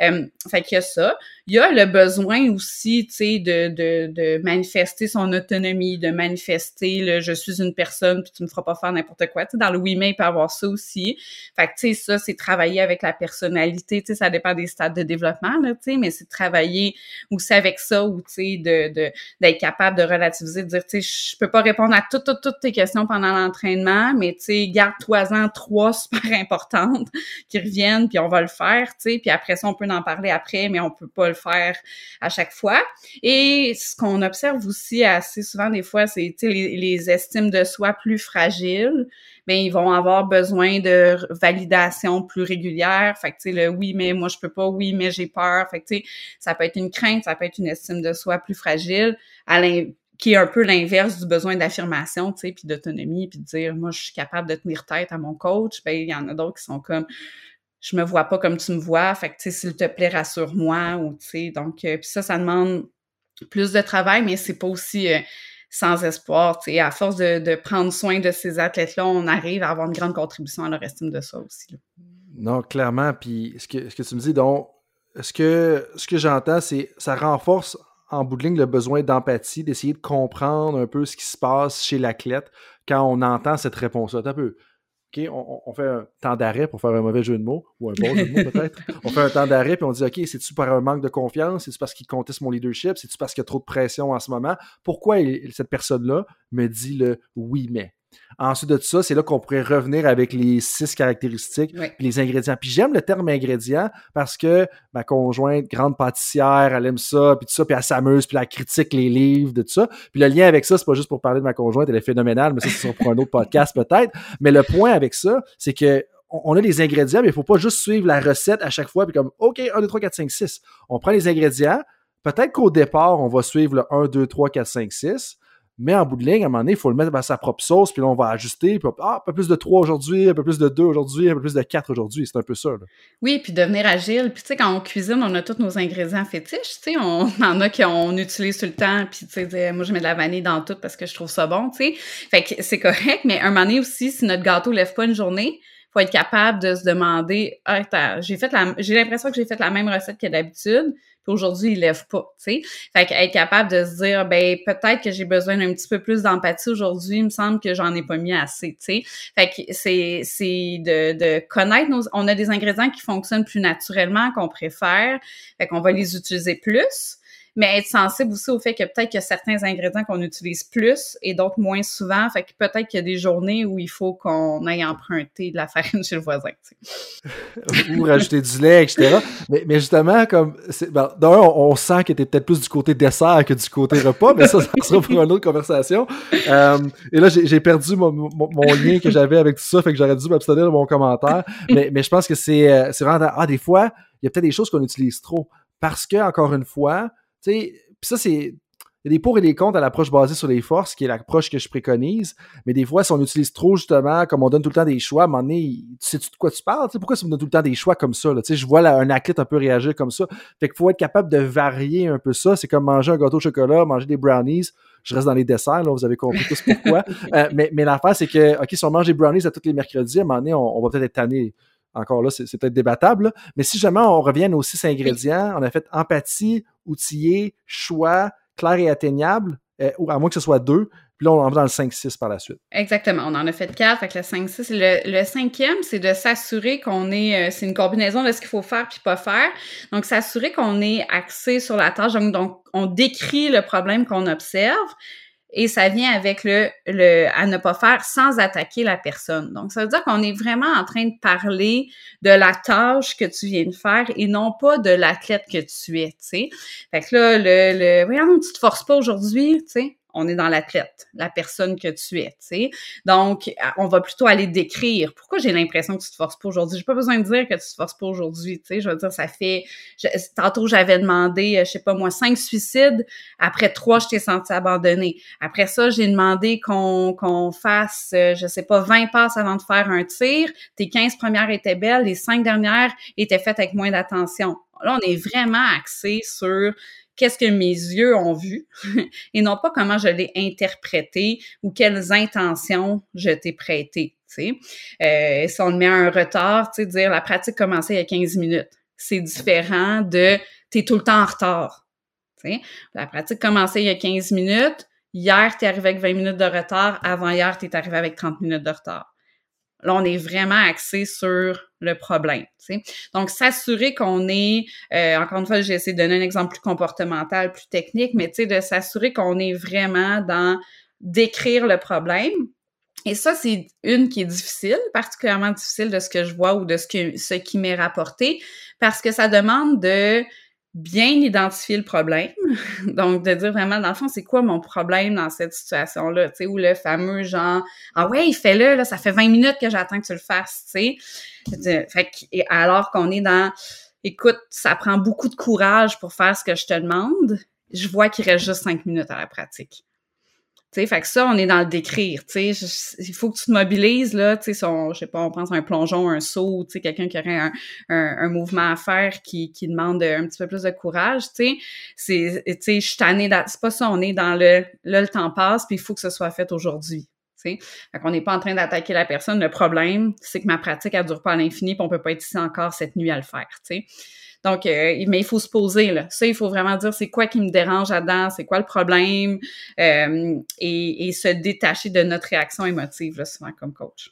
S1: Euh, fait qu'il y a ça. Il y a le besoin aussi, tu sais, de, de, de manifester son autonomie, de manifester le je suis une personne puis tu me feras pas faire n'importe quoi. Tu dans le oui mais il peut avoir ça aussi. Fait que tu sais ça c'est travailler avec la personnalité, tu sais ça dépend des stades de développement là, tu sais mais c'est travailler aussi avec ça ou tu sais de d'être capable de relativiser, de dire tu sais je peux pas répondre à toutes toutes toutes tes questions pendant l'entraînement, mais tu sais garde-toi-en trois super importantes qui reviennent puis on va le faire, tu sais puis après ça on peut en parler après mais on peut pas le faire à chaque fois. Et ce qu'on observe aussi assez souvent des fois c'est les, les estimes de soi plus fragiles ben ils vont avoir besoin de validation plus régulière. Fait que tu sais le oui mais moi je peux pas, oui mais j'ai peur. Fait que tu sais ça peut être une crainte, ça peut être une estime de soi plus fragile, qui est un peu l'inverse du besoin d'affirmation, tu sais, puis d'autonomie, puis de dire moi je suis capable de tenir tête à mon coach. Ben il y en a d'autres qui sont comme je me vois pas comme tu me vois, fait que tu sais s'il te plaît rassure-moi ou tu sais donc euh, puis ça ça demande plus de travail mais c'est pas aussi euh, sans espoir. Tu sais, à force de, prendre soin de ces athlètes-là, on arrive à avoir une grande contribution à leur estime de ça aussi.
S3: Non, clairement. Puis ce que, ce que tu me dis, donc, ce que, ce que j'entends, c'est ça renforce en bout de ligne le besoin d'empathie, d'essayer de comprendre un peu ce qui se passe chez l'athlète quand on entend cette réponse-là. Un peu. OK, on, fait un temps d'arrêt pour faire un mauvais jeu de mots, ou un bon jeu de mots peut-être. On fait un temps d'arrêt, puis on dit, OK, c'est-tu par un manque de confiance? C'est-tu parce qu'il conteste mon leadership? C'est-tu parce qu'il y a trop de pression en ce moment? Pourquoi cette personne-là me dit le oui, mais? Ensuite de ça, c'est là qu'on pourrait revenir avec les six caractéristiques, les ingrédients. Puis j'aime le terme ingrédient parce que ma conjointe, grande pâtissière, elle aime ça, puis tout ça, puis elle s'amuse, puis elle critique les livres, de tout ça. Puis le lien avec ça, c'est pas juste pour parler de ma conjointe, elle est phénoménale, mais ça, c'est pour un autre podcast peut-être. Mais le point avec ça, c'est que on a les ingrédients, mais il faut pas juste suivre la recette à chaque fois, puis comme, OK, 1, 2, 3, 4, 5, 6. On prend les ingrédients. Peut-être qu'au départ, on va suivre le 1, 2, 3, 4, 5, 6. Mais en bout de ligne, à un moment donné, il faut le mettre à sa propre sauce, puis là, on va ajuster. Puis, ah, un peu plus de 3 aujourd'hui, un peu plus de 2 aujourd'hui, un peu plus de 4 aujourd'hui. C'est un peu ça.
S1: Oui, puis devenir agile. Puis, tu sais, quand on cuisine, on a tous nos ingrédients fétiches. Tu sais, on en a qu'on utilise tout le temps. Puis, tu sais, moi, je mets de la vanille dans tout parce que je trouve ça bon, tu sais. Fait que c'est correct. Mais un moment donné aussi, si notre gâteau lève pas une journée, faut être capable de se demander, ah, j'ai j'ai l'impression que j'ai fait la même recette que d'habitude puis aujourd'hui, il lève pas, tu sais. Fait qu'être capable de se dire, ben peut-être que j'ai besoin d'un petit peu plus d'empathie aujourd'hui, il me semble que j'en ai pas mis assez, tu sais. Fait que c'est, c'est de, de connaître nos... On a des ingrédients qui fonctionnent plus naturellement, qu'on préfère, fait qu'on va les utiliser plus, mais être sensible aussi au fait que peut-être qu'il y a certains ingrédients qu'on utilise plus et d'autres moins souvent. Fait que peut-être qu'il y a des journées où il faut qu'on aille emprunter de la farine chez le voisin.
S3: Ou rajouter du lait, etc. Mais, mais justement, comme ben, on, sent que tu peut-être plus du côté dessert que du côté repas, mais ça, ça sera pour une autre conversation. Euh, et là, j'ai perdu mon, mon, lien que j'avais avec tout ça, fait que j'aurais dû m'abstenir de mon commentaire. Mais, mais je pense que c'est euh, vraiment. Ah, des fois, il y a peut-être des choses qu'on utilise trop. Parce que, encore une fois, tu sais, ça, c'est. Il y a des pour et des contre à l'approche basée sur les forces, qui est l'approche que je préconise. Mais des fois, si on utilise trop, justement, comme on donne tout le temps des choix, à un moment donné, tu sais-tu de quoi tu parles? pourquoi ça me donne tout le temps des choix comme ça? Là? Je vois un athlète un peu réagir comme ça. Fait qu'il faut être capable de varier un peu ça. C'est comme manger un gâteau au chocolat, manger des brownies. Je reste dans les desserts, là, vous avez compris tous pourquoi. euh, mais mais l'affaire, c'est que, OK, si on mange des brownies à tous les mercredis, à un moment donné, on, va peut-être être tanné encore là, c'est peut-être débattable, mais si jamais on revient aux six ingrédients, on a fait empathie, outillé, choix, clair et atteignable, euh, ou à moins que ce soit deux, puis là, on en va dans le 5-6 par la suite.
S1: Exactement. On en a fait quatre, avec le 5-6. Le, cinquième, c'est de s'assurer qu'on est, euh, c'est une combinaison de ce qu'il faut faire puis pas faire. Donc, s'assurer qu'on est axé sur la tâche. Donc, on décrit le problème qu'on observe, et ça vient avec le, le à ne pas faire sans attaquer la personne. Donc, ça veut dire qu'on est vraiment en train de parler de la tâche que tu viens de faire et non pas de l'athlète que tu es, tu sais. Fait que là, le, le voyons, tu te forces pas aujourd'hui, tu sais on est dans l'athlète, la personne que tu es, tu. Donc, on va plutôt aller décrire pourquoi j'ai l'impression que tu te forces pas aujourd'hui. J'ai pas besoin de dire que tu te forces pas aujourd'hui, tu sais. Je veux dire, ça fait... tantôt, j'avais demandé, euh, je sais pas moi, cinq suicides. Après trois, je t'ai senti abandonné. Après ça, j'ai demandé qu'on qu'on fasse, euh, je sais pas, 20 passes avant de faire un tir. Tes 15 premières étaient belles, les cinq dernières étaient faites avec moins d'attention. Là, on est vraiment axé sur qu'est-ce que mes yeux ont vu et non pas comment je l'ai interprété ou quelles intentions je t'ai prêté. Euh, si on met un retard, dire la pratique commençait il y a 15 minutes. C'est différent de t'es tout le temps en retard. La pratique commençait il y a 15 minutes. Hier, tu es arrivé avec 20 minutes de retard. Avant hier, tu es arrivé avec 30 minutes de retard. Là, on est vraiment axé sur le problème. Donc, s'assurer qu'on est, euh, encore une fois, j'ai essayé de donner un exemple plus comportemental, plus technique, mais de s'assurer qu'on est vraiment dans décrire le problème. Et ça, c'est une qui est difficile, particulièrement difficile de ce que je vois ou de ce, que, ce qui m'est rapporté, parce que ça demande de bien identifier le problème. Donc, de dire vraiment, dans le fond, c'est quoi mon problème dans cette situation-là, tu sais, ou le fameux genre, ah ouais, il fait le là, ça fait 20 minutes que j'attends que tu le fasses, tu sais. Fait que, alors qu'on est dans, écoute, ça prend beaucoup de courage pour faire ce que je te demande, je vois qu'il reste juste cinq minutes à la pratique. Tu sais, fait que ça, on est dans le décrire, tu sais, il faut que tu te mobilises, là, tu sais, je sais pas, on pense à un plongeon, un saut, tu sais, quelqu'un qui aurait un, un, mouvement à faire qui, qui demande un petit peu plus de courage, tu sais, c'est, tu sais, je c'est pas ça, on est dans le, là, le temps passe, puis il faut que ce soit fait aujourd'hui, tu sais. Fait qu'on n'est pas en train d'attaquer la personne, le problème, c'est que ma pratique, elle dure pas à l'infini, puis on peut pas être ici encore cette nuit à le faire, tu sais. Donc, euh, mais il faut se poser, là. Ça, il faut vraiment dire c'est quoi qui me dérange là-dedans, c'est quoi le problème, euh, et, et, se détacher de notre réaction émotive, là, souvent comme coach.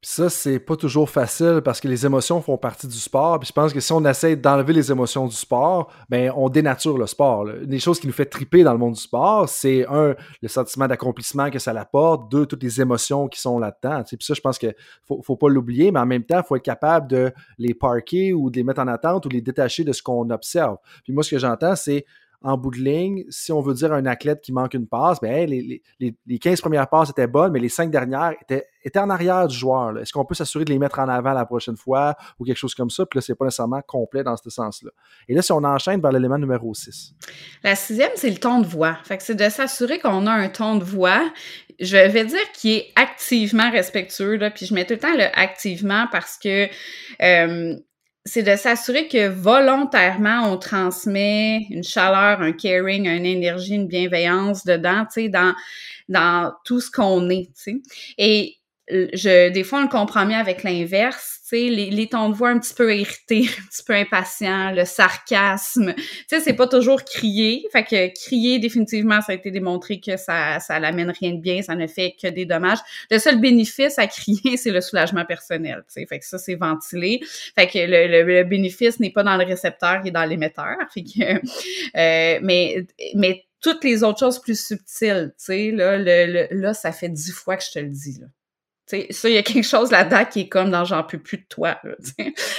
S3: Puis ça, c'est pas toujours facile parce que les émotions font partie du sport. Puis je pense que si on essaie d'enlever les émotions du sport, ben on dénature le sport. Une des choses qui nous fait triper dans le monde du sport, c'est un, le sentiment d'accomplissement que ça l'apporte, deux, toutes les émotions qui sont là-dedans. Puis ça, je pense qu'il faut, faut pas l'oublier, mais en même temps, il faut être capable de les parker ou de les mettre en attente ou de les détacher de ce qu'on observe. Puis moi, ce que j'entends, c'est en bout de ligne, si on veut dire un athlète qui manque une passe, ben, les, les, les, 15 premières passes étaient bonnes, mais les 5 dernières étaient, étaient en arrière du joueur. Est-ce qu'on peut s'assurer de les mettre en avant la prochaine fois ou quelque chose comme ça? Puis là, c'est pas nécessairement complet dans ce sens-là. Et là, si on enchaîne vers l'élément numéro 6.
S1: La sixième, c'est le ton de voix. Fait que c'est de s'assurer qu'on a un ton de voix. Je vais dire qui est activement respectueux, là, puis je mets tout le temps le activement parce que euh, c'est de s'assurer que volontairement, on transmet une chaleur, un caring, une énergie, une bienveillance dedans, tu sais, dans, dans tout ce qu'on est, tu sais. Et je, des fois, on le comprend mieux avec l'inverse sais, les, les tons de voix un petit peu irrités, un petit peu impatients, le sarcasme. Tu sais, c'est pas toujours crier. Fait que crier, définitivement, ça a été démontré que ça, ça l'amène rien de bien, ça ne fait que des dommages. Le seul bénéfice à crier, c'est le soulagement personnel. Tu fait que ça, c'est ventilé. Fait que le, le, bénéfice n'est pas dans le récepteur, il dans l'émetteur. Fait que, euh, mais, mais toutes les autres choses plus subtiles, tu là, le, là, ça fait dix fois que je te le dis, là ça, il y a quelque chose là-dedans qui est comme dans j'en peux plus de toi.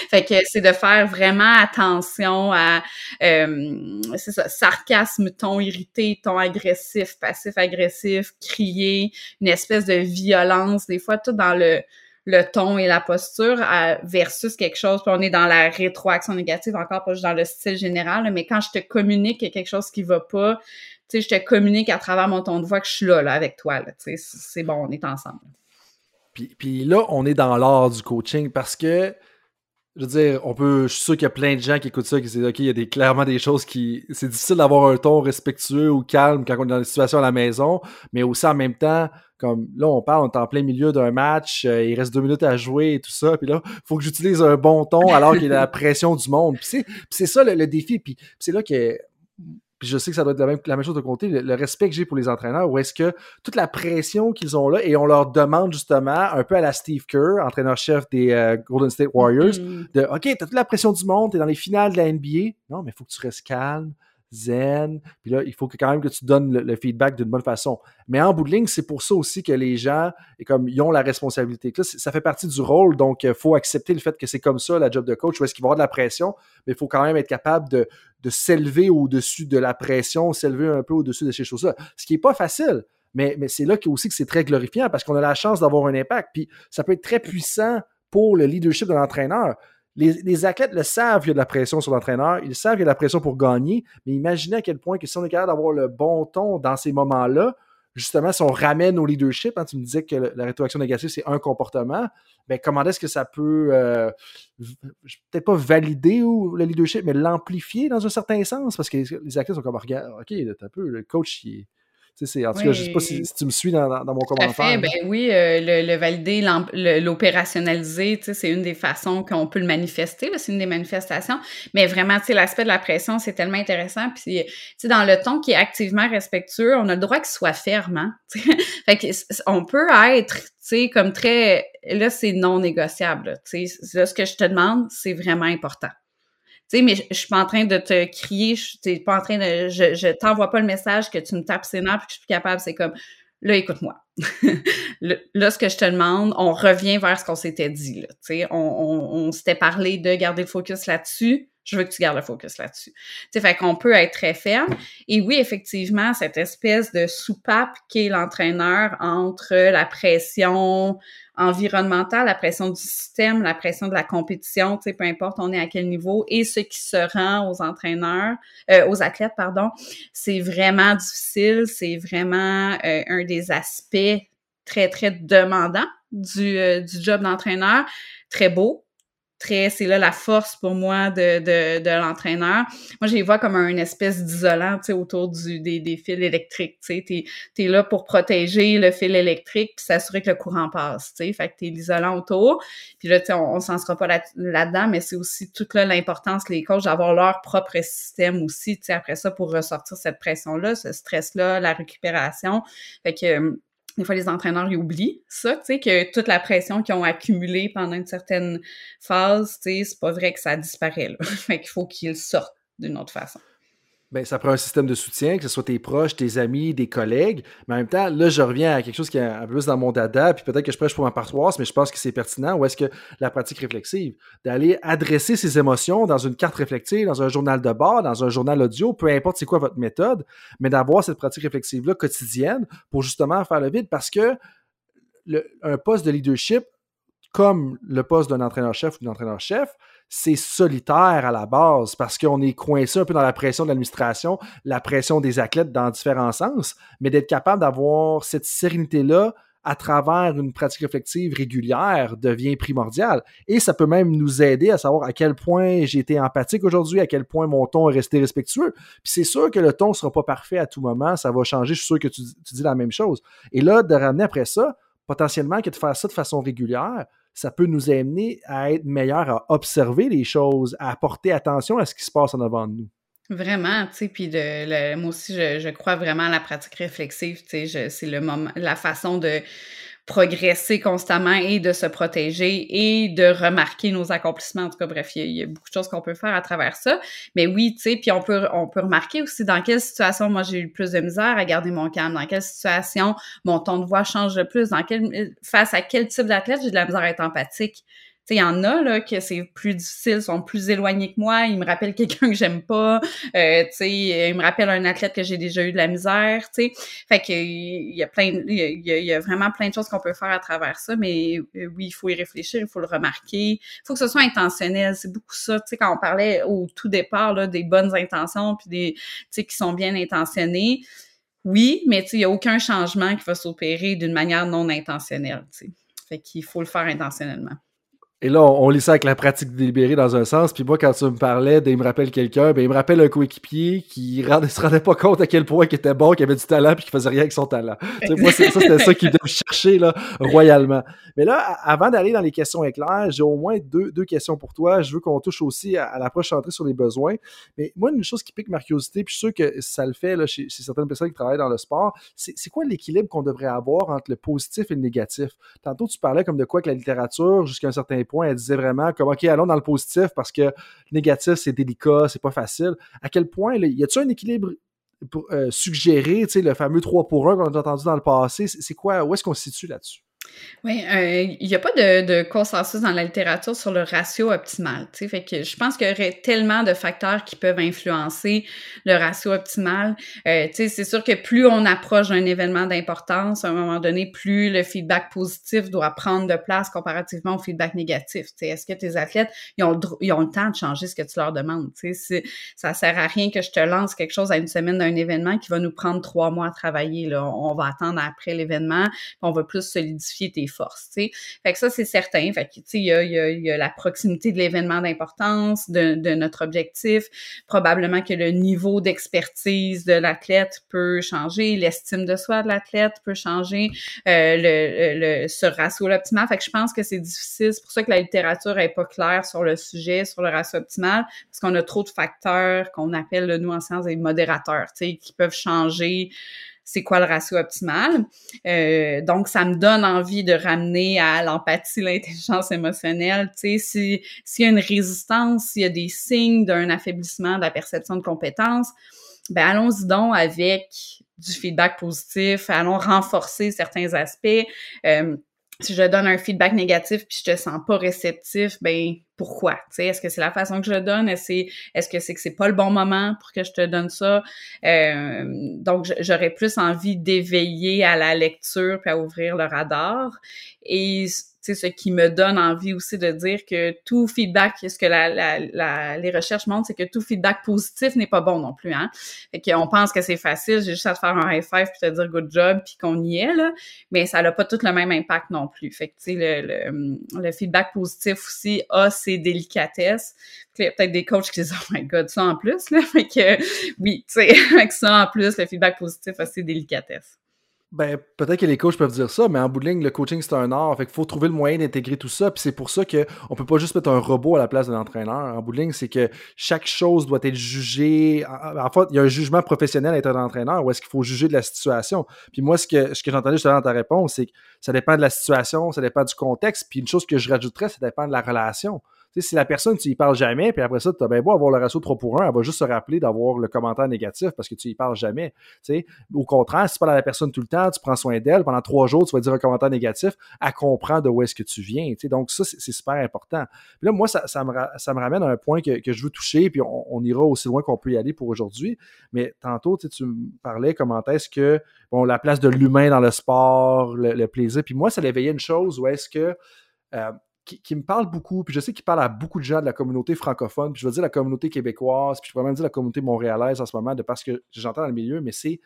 S1: fait que c'est de faire vraiment attention à euh, c'est ça, sarcasme, ton irrité, ton agressif, passif-agressif, crier, une espèce de violence, des fois tout dans le le ton et la posture versus quelque chose, puis on est dans la rétroaction négative, encore pas juste dans le style général, mais quand je te communique quelque chose qui va pas, tu sais, je te communique à travers mon ton de voix que je suis là, là avec toi, là, tu c'est bon, on est ensemble.
S3: Puis, là, on est dans l'art du coaching parce que, je veux dire, on peut, je suis sûr qu'il y a plein de gens qui écoutent ça qui disent, OK, il y a clairement des choses qui. C'est difficile d'avoir un ton respectueux ou calme quand on est dans une situation à la maison, mais aussi en même temps, comme là, on parle, on est en plein milieu d'un match, euh, il reste deux minutes à jouer et tout ça, puis là, il faut que j'utilise un bon ton alors qu'il y a la pression du monde. Puis c'est ça le, le défi, puis c'est là que puis je sais que ça doit être la même, la même chose de côté, le, respect que j'ai pour les entraîneurs, où est-ce que toute la pression qu'ils ont là, et on leur demande justement, un peu à la Steve Kerr, entraîneur-chef des euh, Golden State Warriors, mm-hmm. de OK, t'as toute la pression du monde, t'es dans les finales de la NBA. Non, mais il faut que tu restes calme, zen. Puis là, il faut que, quand même que tu donnes le, feedback d'une bonne façon. Mais en bout de ligne, c'est pour ça aussi que les gens, et comme ils ont la responsabilité. ça fait partie du rôle, donc il faut accepter le fait que c'est comme ça la job de coach, où est-ce qu'il va y avoir de la pression, mais il faut quand même être capable de, de s'élever au-dessus de la pression, s'élever un peu au-dessus de ces choses-là. Ce qui n'est pas facile. Mais, mais c'est là aussi que c'est très glorifiant parce qu'on a la chance d'avoir un impact. Puis ça peut être très puissant pour le leadership de l'entraîneur les, athlètes le savent qu'il y a de la pression sur l'entraîneur, ils savent qu'il y a de la pression pour gagner, mais imaginez à quel point que si on est capable d'avoir le bon ton dans ces moments-là, justement, si on ramène au leadership, hein, tu me disais que la rétroaction négative, c'est un comportement, ben, comment est-ce que ça peut, euh, peut-être pas valider ou, le leadership, mais l'amplifier dans un certain sens? Parce que les athlètes sont comme, regarde, OK, un peu, le coach, il est en tout cas, je ne sais pas si, tu me suis dans, mon commentaire.
S1: ben oui, euh, le, valider, l'opérationnaliser, c'est une des façons qu'on peut le manifester, c'est une des manifestations. Mais vraiment, l'aspect de la pression, c'est tellement intéressant. Puis, dans le ton qui est activement respectueux, on a le droit qu'il soit ferme. Hein, fait que, on peut être comme très. Là, c'est non négociable. Là, ce que je te demande, c'est vraiment important. Tu sais, mais je, suis pas en train de te crier, je suis pas en train de, je, je t'envoie pas le message que tu me tapes ses nerfs et que je suis plus capable. C'est comme, là, écoute-moi. là, ce que je te demande, on revient vers ce qu'on s'était dit. On, on, s'était parlé de garder le focus là-dessus. Je veux que tu gardes le focus là-dessus. Tu fait qu'on peut être très ferme. Et oui, effectivement, cette espèce de soupape qu'est l'entraîneur entre la pression environnementale, la pression du système, la pression de la compétition, sais, peu importe on est à quel niveau, et ce qui se rend aux entraîneurs, euh, aux athlètes, pardon, c'est vraiment difficile, c'est vraiment euh, un des aspects très, très demandants du, euh, du job d'entraîneur, très beau, très, c'est là la force pour moi de, de, l'entraîneur. Moi, je les vois comme un espèce d'isolant, autour du, des, des fils électriques, tu sais. T'es, es là pour protéger le fil électrique puis s'assurer que le courant passe, tu sais. Fait que t'es l'isolant autour. Puis là, on, on s'en sera pas là, là-dedans, mais c'est aussi toute là l'importance, les coachs, d'avoir leur propre système aussi, après ça, pour ressortir cette pression-là, ce stress-là, la récupération. Fait que des fois, les entraîneurs oublient ça, tu sais, que toute la pression qu'ils ont accumulée pendant une certaine phase, tu sais, c'est pas vrai que ça disparaît, fait qu'il faut qu'ils sortent d'une autre façon.
S3: Bien, ça prend un système de soutien, que ce soit tes proches, tes amis, des collègues. Mais en même temps, là, je reviens à quelque chose qui est un peu plus dans mon dada, puis peut-être que je prêche pour ma paroisse, mais je pense que c'est pertinent. Ou est-ce que la pratique réflexive, d'aller adresser ses émotions dans une carte réflexive, dans un journal de bord, dans un journal audio, peu importe c'est quoi votre méthode, mais d'avoir cette pratique réflexive-là quotidienne pour justement faire le vide parce que le, un poste de leadership, comme le poste d'un entraîneur-chef ou d'un entraîneur-chef, c'est solitaire à la base parce qu'on est coincé un peu dans la pression de l'administration, la pression des athlètes dans différents sens, mais d'être capable d'avoir cette sérénité-là à travers une pratique réflexive régulière devient primordial. Et ça peut même nous aider à savoir à quel point j'ai été empathique aujourd'hui, à quel point mon ton est resté respectueux. Puis c'est sûr que le ton ne sera pas parfait à tout moment, ça va changer, je suis sûr que tu, tu dis la même chose. Et là, de ramener après ça, potentiellement que de faire ça de façon régulière, ça peut nous amener à être meilleurs à observer les choses, à porter attention à ce qui se passe en avant de nous.
S1: Vraiment, tu sais, puis moi aussi, je, je, crois vraiment à la pratique réflexive, tu sais, c'est le moment, la façon de progresser constamment et de se protéger et de remarquer nos accomplissements. En tout cas, bref, il y, a, beaucoup de choses qu'on peut faire à travers ça. Mais oui, tu sais, puis on peut, on peut remarquer aussi dans quelle situation moi j'ai eu le plus de misère à garder mon calme, dans quelle situation mon ton de voix change le plus, dans quel, face à quel type d'athlète j'ai de la misère à être empathique il y en a là que c'est plus difficile, sont plus éloignés que moi, ils me rappellent quelqu'un que j'aime pas, euh, tu sais, ils me rappellent un athlète que j'ai déjà eu de la misère, tu sais. Fait que il y a plein il y a, vraiment plein de choses qu'on peut faire à travers ça, mais euh, oui, il faut y réfléchir, il faut le remarquer, il faut que ce soit intentionnel, c'est beaucoup ça, tu sais quand on parlait au tout départ là des bonnes intentions puis des tu sais qui sont bien intentionnées. Oui, mais il y a aucun changement qui va s'opérer d'une manière non intentionnelle, tu sais. Fait qu'il faut le faire intentionnellement.
S3: Et là, on, lit ça avec la pratique délibérée dans un sens. Puis moi, quand tu me parlais d'il me rappelle quelqu'un, ben il me rappelle un coéquipier qui ne se rendait pas compte à quel point il était bon, qu'il avait du talent, puis qu'il faisait rien avec son talent. moi, ça, c'était ça qu'il devait chercher là, royalement. Mais là, avant d'aller dans les questions éclairs, j'ai au moins deux, deux questions pour toi. Je veux qu'on touche aussi à, l'approche centrée sur les besoins. Mais moi, une chose qui pique ma curiosité, puis je suis sûr que ça le fait là, chez, certaines personnes qui travaillent dans le sport, c'est quoi l'équilibre qu'on devrait avoir entre le positif et le négatif? Tantôt, tu parlais comme de quoi que la littérature, jusqu'à un certain point, elle disait vraiment comme, OK, allons dans le positif parce que négatif, c'est délicat, c'est pas facile. À quel point, y a-t-il un équilibre pour euh, sais, le fameux 3 pour 1 qu'on a entendu dans le passé? C'est quoi, où est-ce qu'on se situe là-dessus?
S1: Oui, euh, il n'y a pas de, consensus dans la littérature sur le ratio optimal. Fait que je pense qu'il y aurait tellement de facteurs qui peuvent influencer le ratio optimal. Euh, c'est sûr que plus on approche d'un événement d'importance, à un moment donné, plus le feedback positif doit prendre de place comparativement au feedback négatif. Est-ce que tes athlètes ils ont, ils ont le temps de changer ce que tu leur demandes? Ça sert à rien que je te lance quelque chose à une semaine d'un événement qui va nous prendre trois mois à travailler. Là. On va attendre après l'événement, on va plus solidifier tes forces, tu. Fait que ça, c'est certain. Fait que, tu sais, il y a, y a, la proximité de l'événement d'importance, de, de, notre objectif. Probablement que le niveau d'expertise de l'athlète peut changer, l'estime de soi de l'athlète peut changer, euh, le, le, ce ratio optimal. Fait que je pense que c'est difficile. C'est pour ça que la littérature est pas claire sur le sujet, sur le ratio optimal, parce qu'on a trop de facteurs qu'on appelle, nous, en sciences, des modérateurs, qui peuvent changer c'est quoi le ratio optimal. Euh, donc, ça me donne envie de ramener à l'empathie, l'intelligence émotionnelle. Tu sais, s'il y a une résistance, s'il y a des signes d'un affaiblissement de la perception de compétences, ben allons-y donc avec du feedback positif, allons renforcer certains aspects. Euh, si je donne un feedback négatif puis je te sens pas réceptif, ben pourquoi Est-ce que c'est la façon que je le donne? Est-ce est-ce que c'est que c'est pas le bon moment pour que je te donne ça? Euh, Donc j'aurais plus envie d'éveiller à la lecture puis à ouvrir le radar. Et c'est ce qui me donne envie aussi de dire que tout feedback, ce que les recherches montrent, c'est que tout feedback positif n'est pas bon non plus. Hein? Fait qu'on pense que c'est facile, j'ai juste à te faire un high five puis te dire good job puis qu'on y est là, mais ça n'a pas tout le même impact non plus. Fait que tu sais le, le, feedback positif aussi a ses délicatesses. Il y a peut-être des coachs qui disent oh my god ça en plus là, fait que oui, tu sais avec ça en plus le feedback positif a ses délicatesses.
S3: Ben, peut-être que les coachs peuvent dire ça, mais en bout de ligne, le coaching, c'est un art. Fait qu'il faut trouver le moyen d'intégrer tout ça. Puis c'est pour ça qu'on peut pas juste mettre un robot à la place d'un entraîneur. En bout de ligne, c'est que chaque chose doit être jugée. En fait, il y a un jugement professionnel à être un entraîneur ou est-ce qu'il faut juger de la situation. Puis moi, ce que, ce que j'entendais justement dans ta réponse, c'est que ça dépend de la situation, ça dépend du contexte. Puis une chose que je rajouterais, ça dépend de la relation si la personne, tu y parles jamais, puis après ça, tu as bien beau avoir le ratio 3 pour 1, elle va juste se rappeler d'avoir le commentaire négatif parce que tu y parles jamais. Au contraire, si tu parles à la personne tout le temps, tu prends soin d'elle, pendant trois jours, tu vas dire un commentaire négatif, elle comprend de où est-ce que tu viens. Donc, ça, c'est super important. Puis là, moi, ça, me, ramène à un point que, que je veux toucher, puis on, ira aussi loin qu'on peut y aller pour aujourd'hui. Mais tantôt, tu me parlais comment est-ce que, bon, la place de l'humain dans le sport, le, plaisir. Puis moi, ça l'éveillait une chose où est-ce que euh, qui, me parle beaucoup, puis je sais qu'il parle à beaucoup de gens de la communauté francophone, puis je veux dire la communauté québécoise, puis je pourrais même dire la communauté montréalaise en ce moment, de parce que j'entends dans le milieu, mais c'est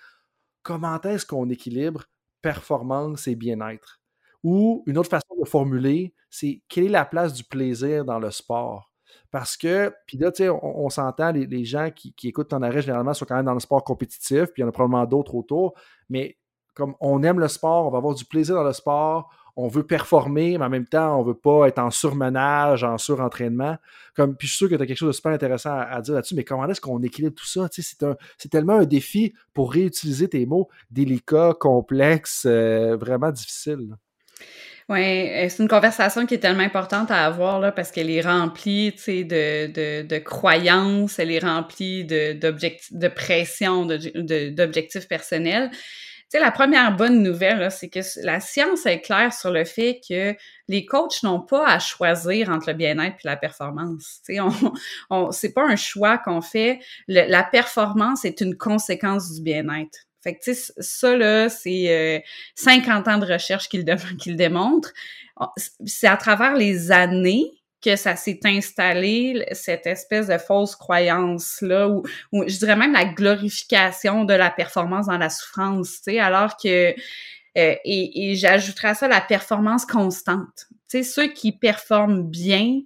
S3: comment est-ce qu'on équilibre performance et bien-être? Ou une autre façon de formuler, c'est quelle est la place du plaisir dans le sport? Parce que, puis là, tu sais, on, s'entend, les, gens qui, écoutent ton arrêt, généralement, sont quand même dans le sport compétitif, puis il y en a probablement d'autres autour, mais comme on aime le sport, on va avoir du plaisir dans le sport, on veut performer, mais en même temps, on veut pas être en surmenage, en surentraînement. Comme, puis je suis sûr que tu as quelque chose de super intéressant à, dire là-dessus, mais comment est-ce qu'on équilibre tout ça? C'est, tellement un défi pour réutiliser tes mots délicats, complexes, euh, vraiment difficiles.
S1: Oui, euh, c'est une conversation qui est tellement importante à avoir là, parce qu'elle est remplie de, de, de croyances, elle est remplie de, de pression, d'objectifs personnels la première bonne nouvelle, c'est que la science est claire sur le fait que les coachs n'ont pas à choisir entre le bien-être et la performance. Tu sais, c'est pas un choix qu'on fait. la performance est une conséquence du bien-être. Fait que, tu sais, ça, là, c'est 50 euh, ans de recherche qu'il le démontre. C'est à travers les années que ça s'est installé, cette espèce de fausse croyance-là, ou, je dirais même la glorification de la performance dans la souffrance, tu sais, alors que, euh, et, et j'ajouterais à ça la performance constante. Tu sais, ceux qui performent bien,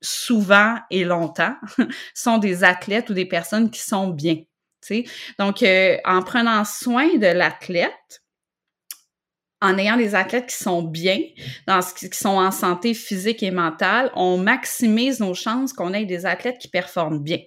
S1: souvent et longtemps, sont des athlètes ou des personnes qui sont bien. Tu sais. Donc, euh, en prenant soin de l'athlète, en ayant des athlètes qui sont bien, qui sont en santé physique et mentale, on maximise nos chances qu'on ait des athlètes qui performent bien.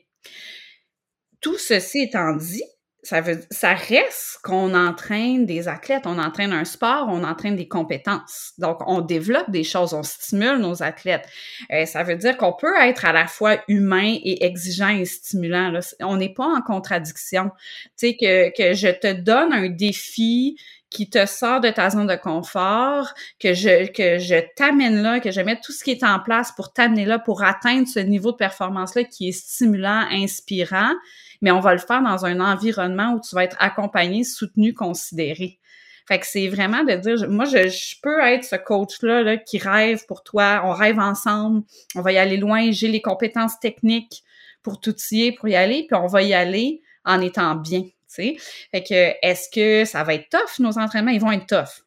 S1: Tout ceci étant dit, ça, reste qu'on entraîne des athlètes, on entraîne un sport, on entraîne des compétences. Donc, on développe des choses, on stimule nos athlètes. Euh, ça veut dire qu'on peut être à la fois humain et exigeant et stimulant. On n'est pas en contradiction. Tu sais, que je te donne un défi qui te sort de ta zone de confort, que je, que je t'amène là, que je mette tout ce qui est en place pour t'amener là, pour atteindre ce niveau de performance-là qui est stimulant, inspirant, mais on va le faire dans un environnement où tu vas être accompagné, soutenu, considéré. Fait que c'est vraiment de dire, moi, je, je peux être ce coach-là là, qui rêve pour toi, on rêve ensemble, on va y aller loin, j'ai les compétences techniques pour tout y est, pour y aller, puis on va y aller en étant bien. Fait que, est-ce que ça va être tough, nos entraînements? Ils vont être tough.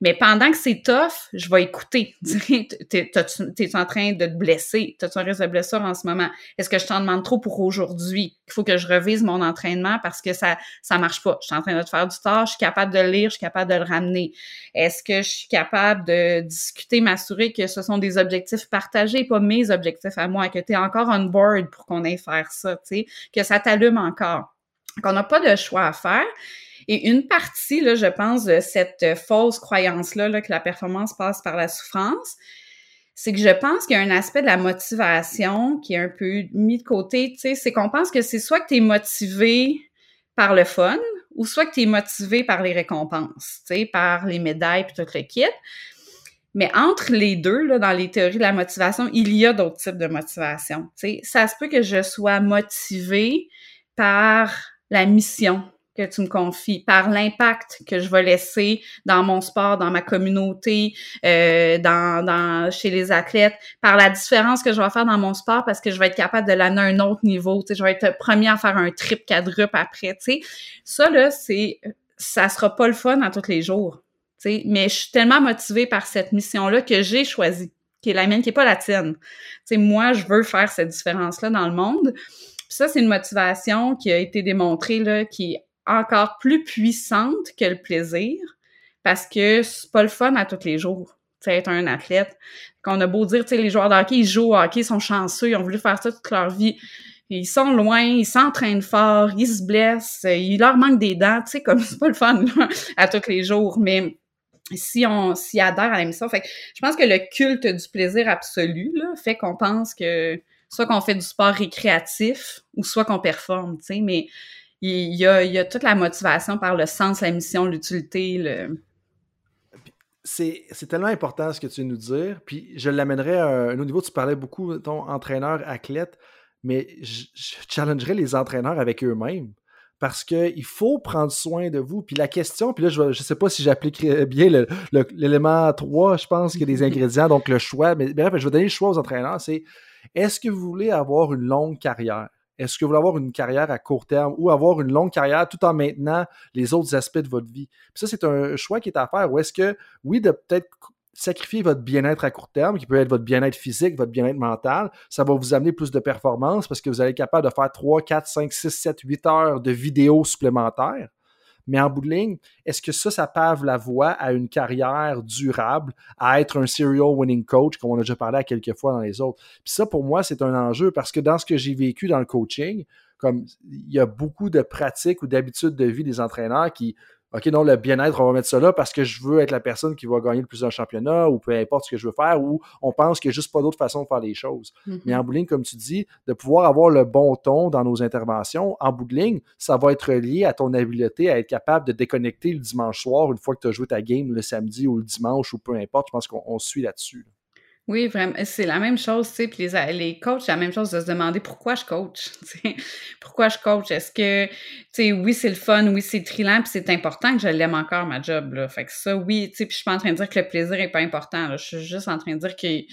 S1: Mais pendant que c'est tough, je vais écouter. T'es es en train de te blesser? T'as-tu un risque de blessure en ce moment? Est-ce que je t'en demande trop pour aujourd'hui? Il faut que je revise mon entraînement parce que ça ça marche pas. Je suis en train de te faire du tort, je suis capable de le lire, je suis capable de le ramener. Est-ce que je suis capable de discuter, m'assurer que ce sont des objectifs partagés, pas mes objectifs à moi, que tu es encore on board pour qu'on aille faire ça, que ça t'allume encore qu'on n'a pas de choix à faire. Et une partie, là, je pense, de cette fausse croyance-là, là, que la performance passe par la souffrance, c'est que je pense qu'il y a un aspect de la motivation qui est un peu mis de côté, c'est qu'on pense que c'est soit que tu es motivé par le fun, ou soit que tu es motivé par les récompenses, par les médailles puis tout le kit. Mais entre les deux, là, dans les théories de la motivation, il y a d'autres types de motivation. sais. Ça se peut que je sois motivée par la mission que tu me confies, par l'impact que je vais laisser dans mon sport, dans ma communauté, euh, dans, chez les athlètes, par la différence que je vais faire dans mon sport parce que je vais être capable de l'amener à un autre niveau. Tu sais, je vais être premier à faire un trip quadruple après. Tu sais, ça là, c'est ça sera pas le fun à tous les jours. Tu sais, mais je suis tellement motivée par cette mission là que j'ai choisi, qui est la mienne, qui est pas la tienne. Tu sais, moi, je veux faire cette différence là dans le monde. Ça, c'est une motivation qui a été démontrée là, qui encore plus puissante que le plaisir parce que c'est pas le fun à tous les jours. Être un athlète. Qu'on a beau dire, tu sais, les joueurs de ils jouent au hockey, ils sont chanceux, ils ont voulu faire ça toute leur vie. Ils sont loin, ils s'entraînent fort, ils se blessent, il leur manque des dents, tu sais, comme c'est pas le fun à tous les jours. Mais si on s'y adhère à l'émission, fait je pense que le culte du plaisir absolu fait qu'on pense que soit qu'on fait du sport récréatif ou soit qu'on performe, tu sais, mais il y, a, il y a toute la motivation par le sens, la mission, l'utilité. Le...
S3: C'est, tellement important ce que tu viens de nous dire. Puis je l'amènerais à un autre niveau. Tu parlais beaucoup, ton entraîneur, athlète, mais je, challengerais les entraîneurs avec eux-mêmes parce qu'il faut prendre soin de vous. Puis la question, puis là, je ne sais pas si j'appliquerai bien l'élément 3, je pense qu'il y a des ingrédients, donc le choix. Mais bref, je vais donner le choix aux entraîneurs, c'est est-ce que vous voulez avoir une longue carrière? Est-ce que vous voulez avoir une carrière à court terme ou avoir une longue carrière tout en maintenant les autres aspects de votre vie? Puis ça, c'est un choix qui est à faire. Ou est-ce que, oui, de peut-être sacrifier votre bien-être à court terme, qui peut être votre bien-être physique, votre bien-être mental, ça va vous amener plus de performance parce que vous allez être capable de faire 3, 4, 5, 6, 7, 8 heures de vidéos supplémentaires. Mais en bout de ligne, est-ce que ça, ça pave la voie à une carrière durable, à être un serial winning coach, comme on a déjà parlé à quelques fois dans les autres? Puis ça, pour moi, c'est un enjeu parce que dans ce que j'ai vécu dans le coaching, comme il y a beaucoup de pratiques ou d'habitudes de vie des entraîneurs qui OK, non, le bien-être, on va mettre ça là parce que je veux être la personne qui va gagner le plus d'un championnat ou peu importe ce que je veux faire ou on pense qu'il n'y a juste pas d'autre façon de faire les choses. Mm-hmm. Mais en bout de ligne, comme tu dis, de pouvoir avoir le bon ton dans nos interventions, en bout de ligne, ça va être lié à ton habileté à être capable de déconnecter le dimanche soir une fois que tu as joué ta game le samedi ou le dimanche ou peu importe. Je pense qu'on suit là-dessus.
S1: Oui, vraiment. C'est la même chose, tu sais. Puis les, les coachs, c'est la même chose de se demander pourquoi je coach. pourquoi je coach? Est-ce que, tu sais, oui, c'est le fun, oui, c'est trillant, puis c'est important que je l'aime encore, ma job, là. Fait que ça, oui, tu sais, puis je suis pas en train de dire que le plaisir est pas important. Je suis juste en train de dire qu'il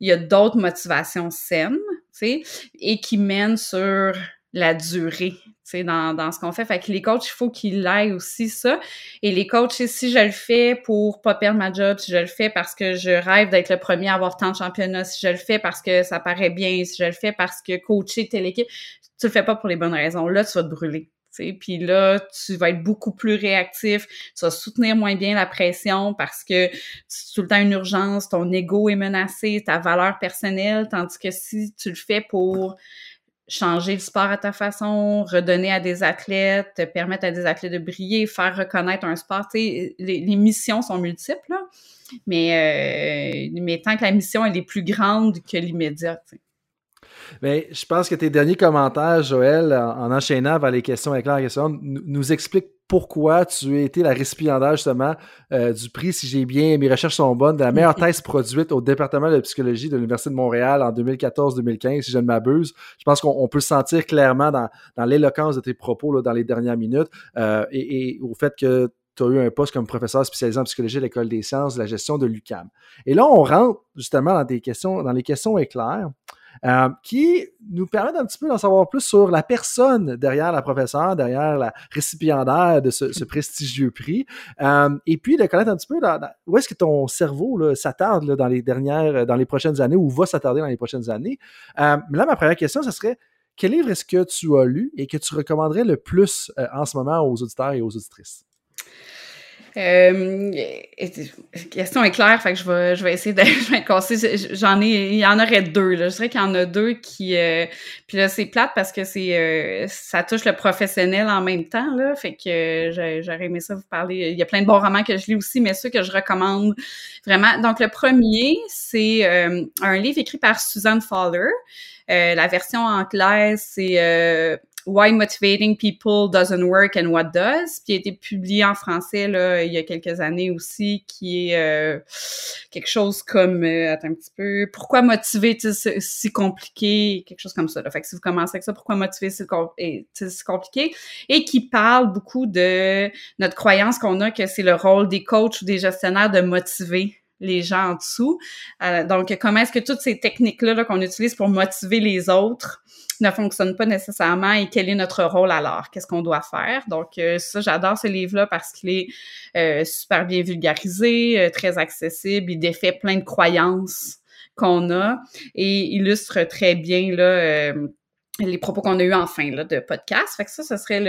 S1: y a d'autres motivations saines, tu sais, et qui mènent sur la durée, tu sais, dans, dans ce qu'on fait. Fait que les coachs, il faut qu'ils aillent aussi ça. Et les coachs, si je le fais pour pas perdre ma job, si je le fais parce que je rêve d'être le premier à avoir tant de championnats, si je le fais parce que ça paraît bien, si je le fais parce que coacher telle équipe, tu le fais pas pour les bonnes raisons. Là, tu vas te brûler. Puis là, tu vas être beaucoup plus réactif, tu vas soutenir moins bien la pression parce que c'est tout le temps une urgence, ton ego est menacé, ta valeur personnelle, tandis que si tu le fais pour changer le sport à ta façon, redonner à des athlètes, te permettre à des athlètes de briller, faire reconnaître un sport. Les, les, missions sont multiples, mais, euh, mais tant que la mission elle est plus grande que l'immédiat.
S3: Mais je pense que tes derniers commentaires, Joël, en, enchaînant vers les questions avec la question, nous expliquent pourquoi tu as été la récipiendaire justement euh, du prix, si j'ai bien, mes recherches sont bonnes, de la meilleure thèse produite au département de psychologie de l'Université de Montréal en 2014-2015, si je ne m'abuse. Je pense qu'on peut sentir clairement dans, l'éloquence de tes propos là, dans les dernières minutes euh, et, au fait que tu as eu un poste comme professeur spécialisé en psychologie à l'École des sciences de la gestion de l'UCAM. Et là, on rentre justement dans des questions, dans les questions éclairs. Euh, qui nous permettent un petit peu d'en savoir plus sur la personne derrière la professeure, derrière la récipiendaire de ce, prestigieux prix, euh, et puis de connaître un petit peu où est-ce que ton cerveau s'attarde dans les dernières, dans les prochaines années, ou va s'attarder dans les prochaines années. Euh, mais là, ma première question, ce serait quel livre est-ce que tu as lu et que tu recommanderais le plus en ce moment aux auditeurs et aux auditrices?
S1: Euh, question est claire, fait que je vais, je vais essayer de je vais J'en ai, il y en aurait deux. Là. Je dirais qu'il y en a deux qui. Euh, puis là, c'est plate parce que c'est euh, ça touche le professionnel en même temps. Là, fait que j'aurais aimé ça vous parler. Il y a plein de bons romans que je lis aussi, mais ceux que je recommande vraiment. Donc, le premier, c'est un livre écrit par Suzanne Fowler. la version anglaise, c'est Why Motivating People Doesn't Work and What Does, qui a été publié en français là, il y a quelques années aussi, qui est euh, quelque chose comme, euh, attends un petit peu, pourquoi motiver si compliqué, quelque chose comme ça. Là. Fait que si vous commencez avec ça, pourquoi motiver si, si compliqué, et qui parle beaucoup de notre croyance qu'on a que c'est le rôle des coachs ou des gestionnaires de motiver les gens en dessous. Euh, donc, comment est-ce que toutes ces techniques-là -là, qu'on utilise pour motiver les autres ne fonctionne pas nécessairement et quel est notre rôle alors, qu'est-ce qu'on doit faire? Donc euh, ça, j'adore ce livre-là parce qu'il est euh, super bien vulgarisé, très accessible, il défait plein de croyances qu'on a et illustre très bien là les propos qu'on a eu en fin là, de podcast. Fait que ça, ce serait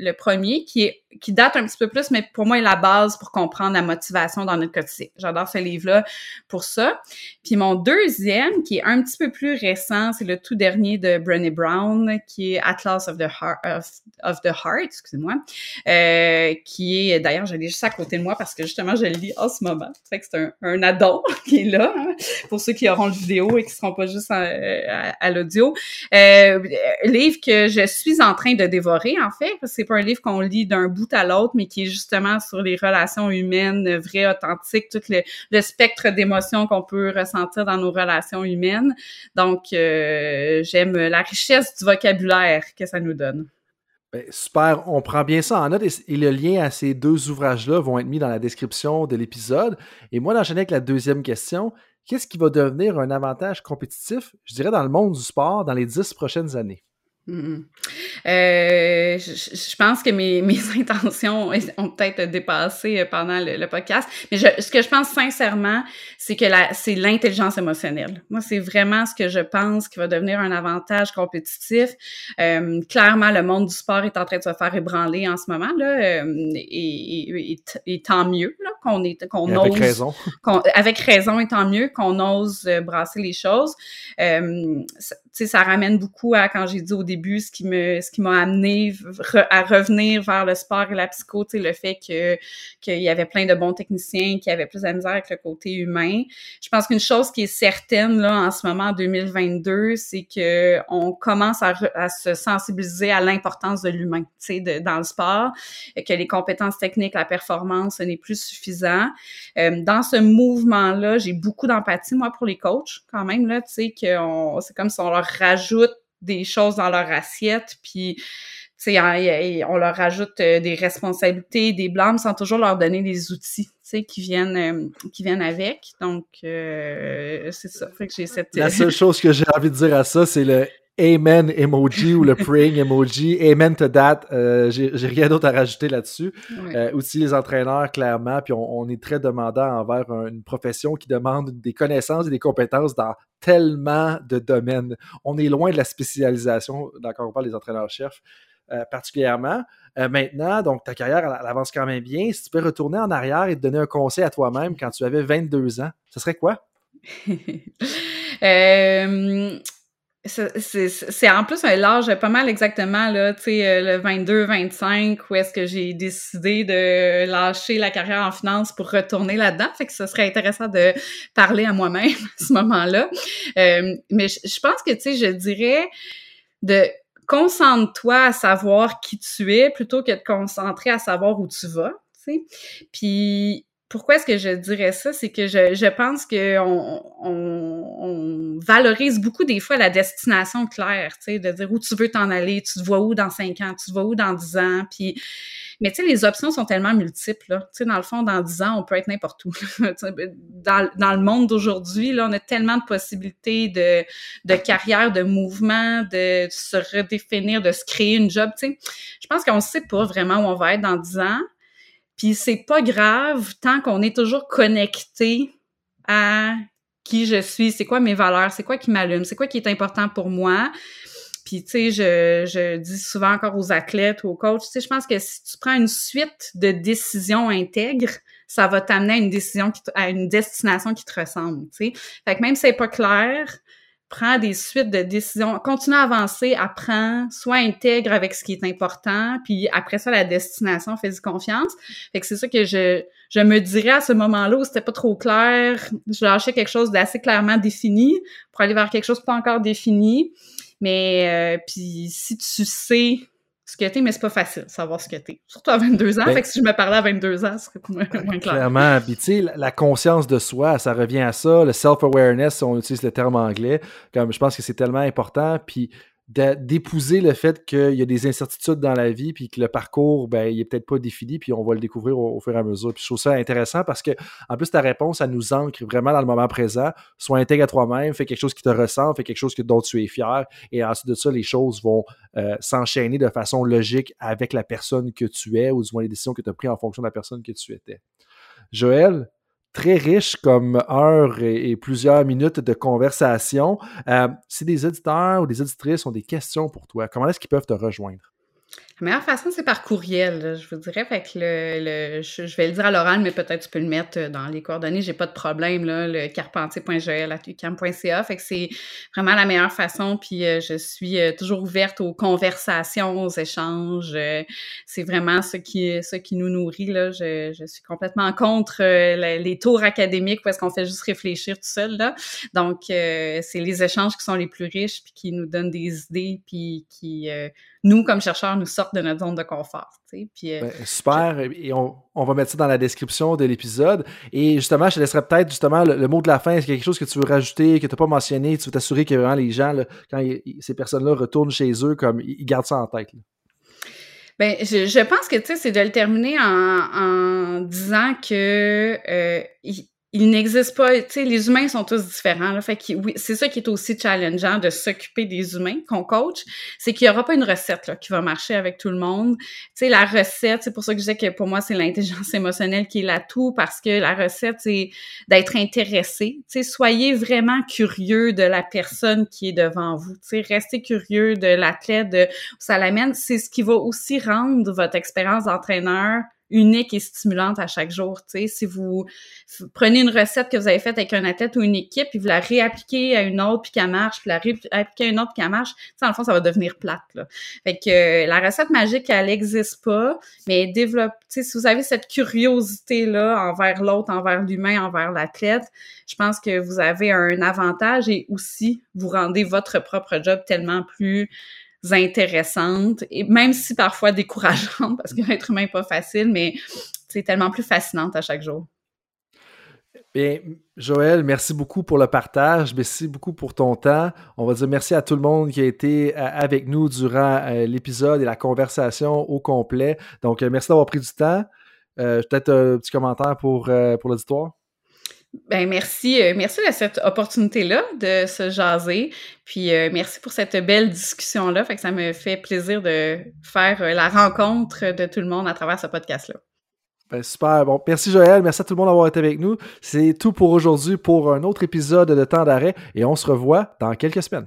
S1: le, premier qui est qui date un petit peu plus, mais pour moi est la base pour comprendre la motivation dans notre quotidien. J'adore ce livre-là pour ça. Puis mon deuxième, qui est un petit peu plus récent, c'est le tout dernier de Brené Brown, qui est Atlas of the Heart, of, the Heart, excusez-moi, euh, qui est d'ailleurs je l'ai juste à côté de moi parce que justement je le lis en ce moment. Fait que c'est un, un qui est là hein, pour ceux qui auront le vidéo et qui seront pas juste à, l'audio. Euh, livre que je suis en train de dévorer, en fait. C'est pas un livre qu'on lit d'un bout à l'autre, mais qui est justement sur les relations humaines vraies, authentiques, tout le, spectre d'émotions qu'on peut ressentir dans nos relations humaines. Donc, euh, j'aime la richesse du vocabulaire que ça nous donne.
S3: Ben, super, on prend bien ça en note et, le lien à ces deux ouvrages-là vont être mis dans la description de l'épisode. Et moi, d'enchaîner avec la deuxième question, Qu'est-ce qui va devenir un avantage compétitif, je dirais, dans le monde du sport dans les dix prochaines années?
S1: Mm-hmm. Euh, je, pense que mes, mes intentions ont peut-être dépassé pendant le, podcast, mais je, ce que je pense sincèrement, c'est que c'est l'intelligence émotionnelle. Moi, c'est vraiment ce que je pense qui va devenir un avantage compétitif. Euh, clairement, le monde du sport est en train de se faire ébranler en ce moment là, euh, et, et, tant mieux qu'on est qu'on ose
S3: avec raison,
S1: avec raison et tant mieux qu'on ose brasser les choses. Ça ramène beaucoup à quand j'ai dit au début ce qui m'a amené à revenir vers le sport et la psycho, le fait que qu'il y avait plein de bons techniciens qui avaient plus de misère avec le côté humain. Je pense qu'une chose qui est certaine là en ce moment en 2022, c'est que on commence à, se sensibiliser à l'importance de l'humain, tu sais, dans le sport, que les compétences techniques, la performance, ce n'est plus suffisant. Euh, dans ce mouvement-là, j'ai beaucoup d'empathie moi pour les coachs quand même là, tu sais, que c'est comme si on leur rajoute des choses dans leur assiette, puis sais, on leur rajoute euh, des responsabilités, des blâmes, sans toujours leur donner des outils, qui viennent, euh, qui viennent avec. Donc, euh, c'est ça. Fait que j'ai cette.
S3: La seule chose que j'ai envie de dire à ça, c'est le Amen emoji ou le praying emoji. Amen to that. j'ai rien d'autre à rajouter là-dessus. aussi les entraîneurs, clairement, puis on, on est très demandant envers une profession qui demande des connaissances et des compétences dans tellement de domaines. On est loin de la spécialisation, d'accord, on parle des entraîneurs-chefs euh, particulièrement. Euh, maintenant, donc ta carrière elle, avance quand même bien. Si tu peux retourner en arrière et te donner un conseil à toi-même quand tu avais 22 ans, ce serait quoi?
S1: euh, c'est en plus un l'âge pas mal exactement, là, tu sais, euh, le 22-25, où est-ce que j'ai décidé de lâcher la carrière en finance pour retourner là-dedans. Fait que ce serait intéressant de parler à moi-même à ce moment-là. Euh, mais je pense que, tu sais, je dirais de concentre-toi à savoir qui tu es plutôt que de concentrer à savoir où tu vas, tu sais. Puis pourquoi est-ce que je dirais ça? C'est que je, je pense qu'on on, valorise beaucoup des fois la destination claire, tu sais, de dire où tu veux t'en aller, tu te vois où dans cinq ans, tu te vois où dans dix ans, puis... Mais tu sais, les options sont tellement multiples, là. Tu sais, dans le fond, dans dix ans, on peut être n'importe où. dans, dans le monde d'aujourd'hui, là, on a tellement de possibilités de, de carrière, de mouvement, de se redéfinir, de se créer une job, tu sais. Je pense qu'on ne sait pas vraiment où on va être dans dix ans, puis c'est pas grave tant qu'on est toujours connecté à qui je suis, c'est quoi mes valeurs, c'est quoi qui m'allume, c'est quoi qui est important pour moi. Puis, tu sais, je, je dis souvent encore aux athlètes ou aux coachs, tu sais, je pense que si tu prends une suite de décisions intègres, ça va t'amener à une décision, qui à une destination qui te ressemble, tu sais. Fait que même si c'est pas clair, prends des suites de décisions, continue à avancer, apprends, sois intègre avec ce qui est important, puis après ça, la destination, fais-y confiance. Fait que c'est ça que je, je me dirais à ce moment-là où c'était pas trop clair, je lâchais quelque chose d'assez clairement défini pour aller vers quelque chose pas encore défini. Mais puis si tu sais ce que t'es, mais c'est pas facile savoir ce que t'es. Surtout à 22 ans. Ben fait que si je me parlais à 22 ans, ce serait moins, moins clair.
S3: Clairement. Puis tu sais, la conscience de soi, ça revient à ça. Le self-awareness, si on utilise le terme anglais, comme je pense que c'est tellement important. Puis d'épouser le fait qu'il y a des incertitudes dans la vie, puis que le parcours, ben, il est peut-être pas défini, puis on va le découvrir au, fur et à mesure. Je trouve ça intéressant parce que, en plus, ta réponse, ça nous ancre vraiment dans le moment présent. Sois intègre à toi-même, fais quelque chose qui te ressemble, fais quelque chose dont tu es fier, et ensuite de ça, les choses vont euh, s'enchaîner de façon logique avec la personne que tu es, ou du moins les décisions que tu as prises en fonction de la personne que tu étais. Joël, très riche comme heure et, plusieurs minutes de conversation. Euh, si des auditeurs ou des auditrices ont des questions pour toi, comment est-ce qu'ils peuvent te rejoindre?
S1: La meilleure façon, c'est par courriel, je vous dirais. Fait le, je, vais le dire à l'oral, mais peut-être tu peux le mettre euh, dans les coordonnées. J'ai pas de problème, là, le carpentier.gl.ucam.ca. Fait que c'est vraiment la meilleure façon. Puis euh, je suis euh, toujours ouverte aux conversations, aux échanges. c'est vraiment ce qui, ce qui nous nourrit. Là. Je, je suis complètement contre les tours académiques parce qu'on fait juste réfléchir tout seul. Là. Donc, c'est les échanges qui sont les plus riches puis qui nous donnent des idées puis qui nous, comme chercheurs, nous sortent de notre zone de confort. Puis,
S3: euh, ben, super. Et on, va mettre ça dans la description de l'épisode. Et justement, je te laisserai peut-être justement le, mot de la fin. Est-ce qu'il y a quelque chose que tu veux rajouter, que tu n'as pas mentionné? Tu veux t'assurer que vraiment les gens, quand ces personnes-là retournent chez eux, comme ils gardent ça en tête.
S1: Ben, je, pense que c'est de le terminer en, disant que euh, il n'existe pas, tu sais, les humains sont tous différents. Là, fait que oui, c'est ça qui est aussi challengeant de s'occuper des humains qu'on coach, c'est qu'il n'y aura pas une recette qui va marcher avec tout le monde. Tu sais, la recette, c'est pour ça que je disais que pour moi c'est l'intelligence émotionnelle qui est l'atout parce que la recette c'est d'être intéressé. Tu sais, soyez vraiment curieux de la personne qui est devant vous. Tu sais, restez curieux de l'athlète, de ça l'amène. C'est ce qui va aussi rendre votre expérience d'entraîneur unique et stimulante à chaque jour. sais, Si vous prenez une recette que vous avez faite avec un athlète ou une équipe, puis vous la réappliquez à une autre, puis qu'elle marche, puis la réappliquez à une autre, puis qu'elle marche, dans le fond, ça va devenir plate. Là. Fait que euh, la recette magique, elle n'existe pas, mais développe, si vous avez cette curiosité-là envers l'autre, envers l'humain, envers l'athlète, je pense que vous avez un avantage et aussi vous rendez votre propre job tellement plus intéressantes, et même si parfois décourageantes, parce que l'être humain n'est pas facile, mais c'est tellement plus fascinante à chaque jour.
S3: Bien, Joël, merci beaucoup pour le partage. Merci beaucoup pour ton temps. On va dire merci à tout le monde qui a été euh, avec nous durant euh, l'épisode et la conversation au complet. Donc, euh, merci d'avoir pris du temps. Peut-être un petit commentaire pour, pour l'auditoire?
S1: Ben merci, euh, merci de cette opportunité-là de se jaser. Puis euh, merci pour cette belle discussion-là. Fait que ça me fait plaisir de faire euh, la rencontre de tout le monde à travers ce podcast-là.
S3: Ben, super. Bon, merci Joël. Merci à tout le monde d'avoir été avec nous. C'est tout pour aujourd'hui pour un autre épisode de Temps d'arrêt et on se revoit dans quelques semaines.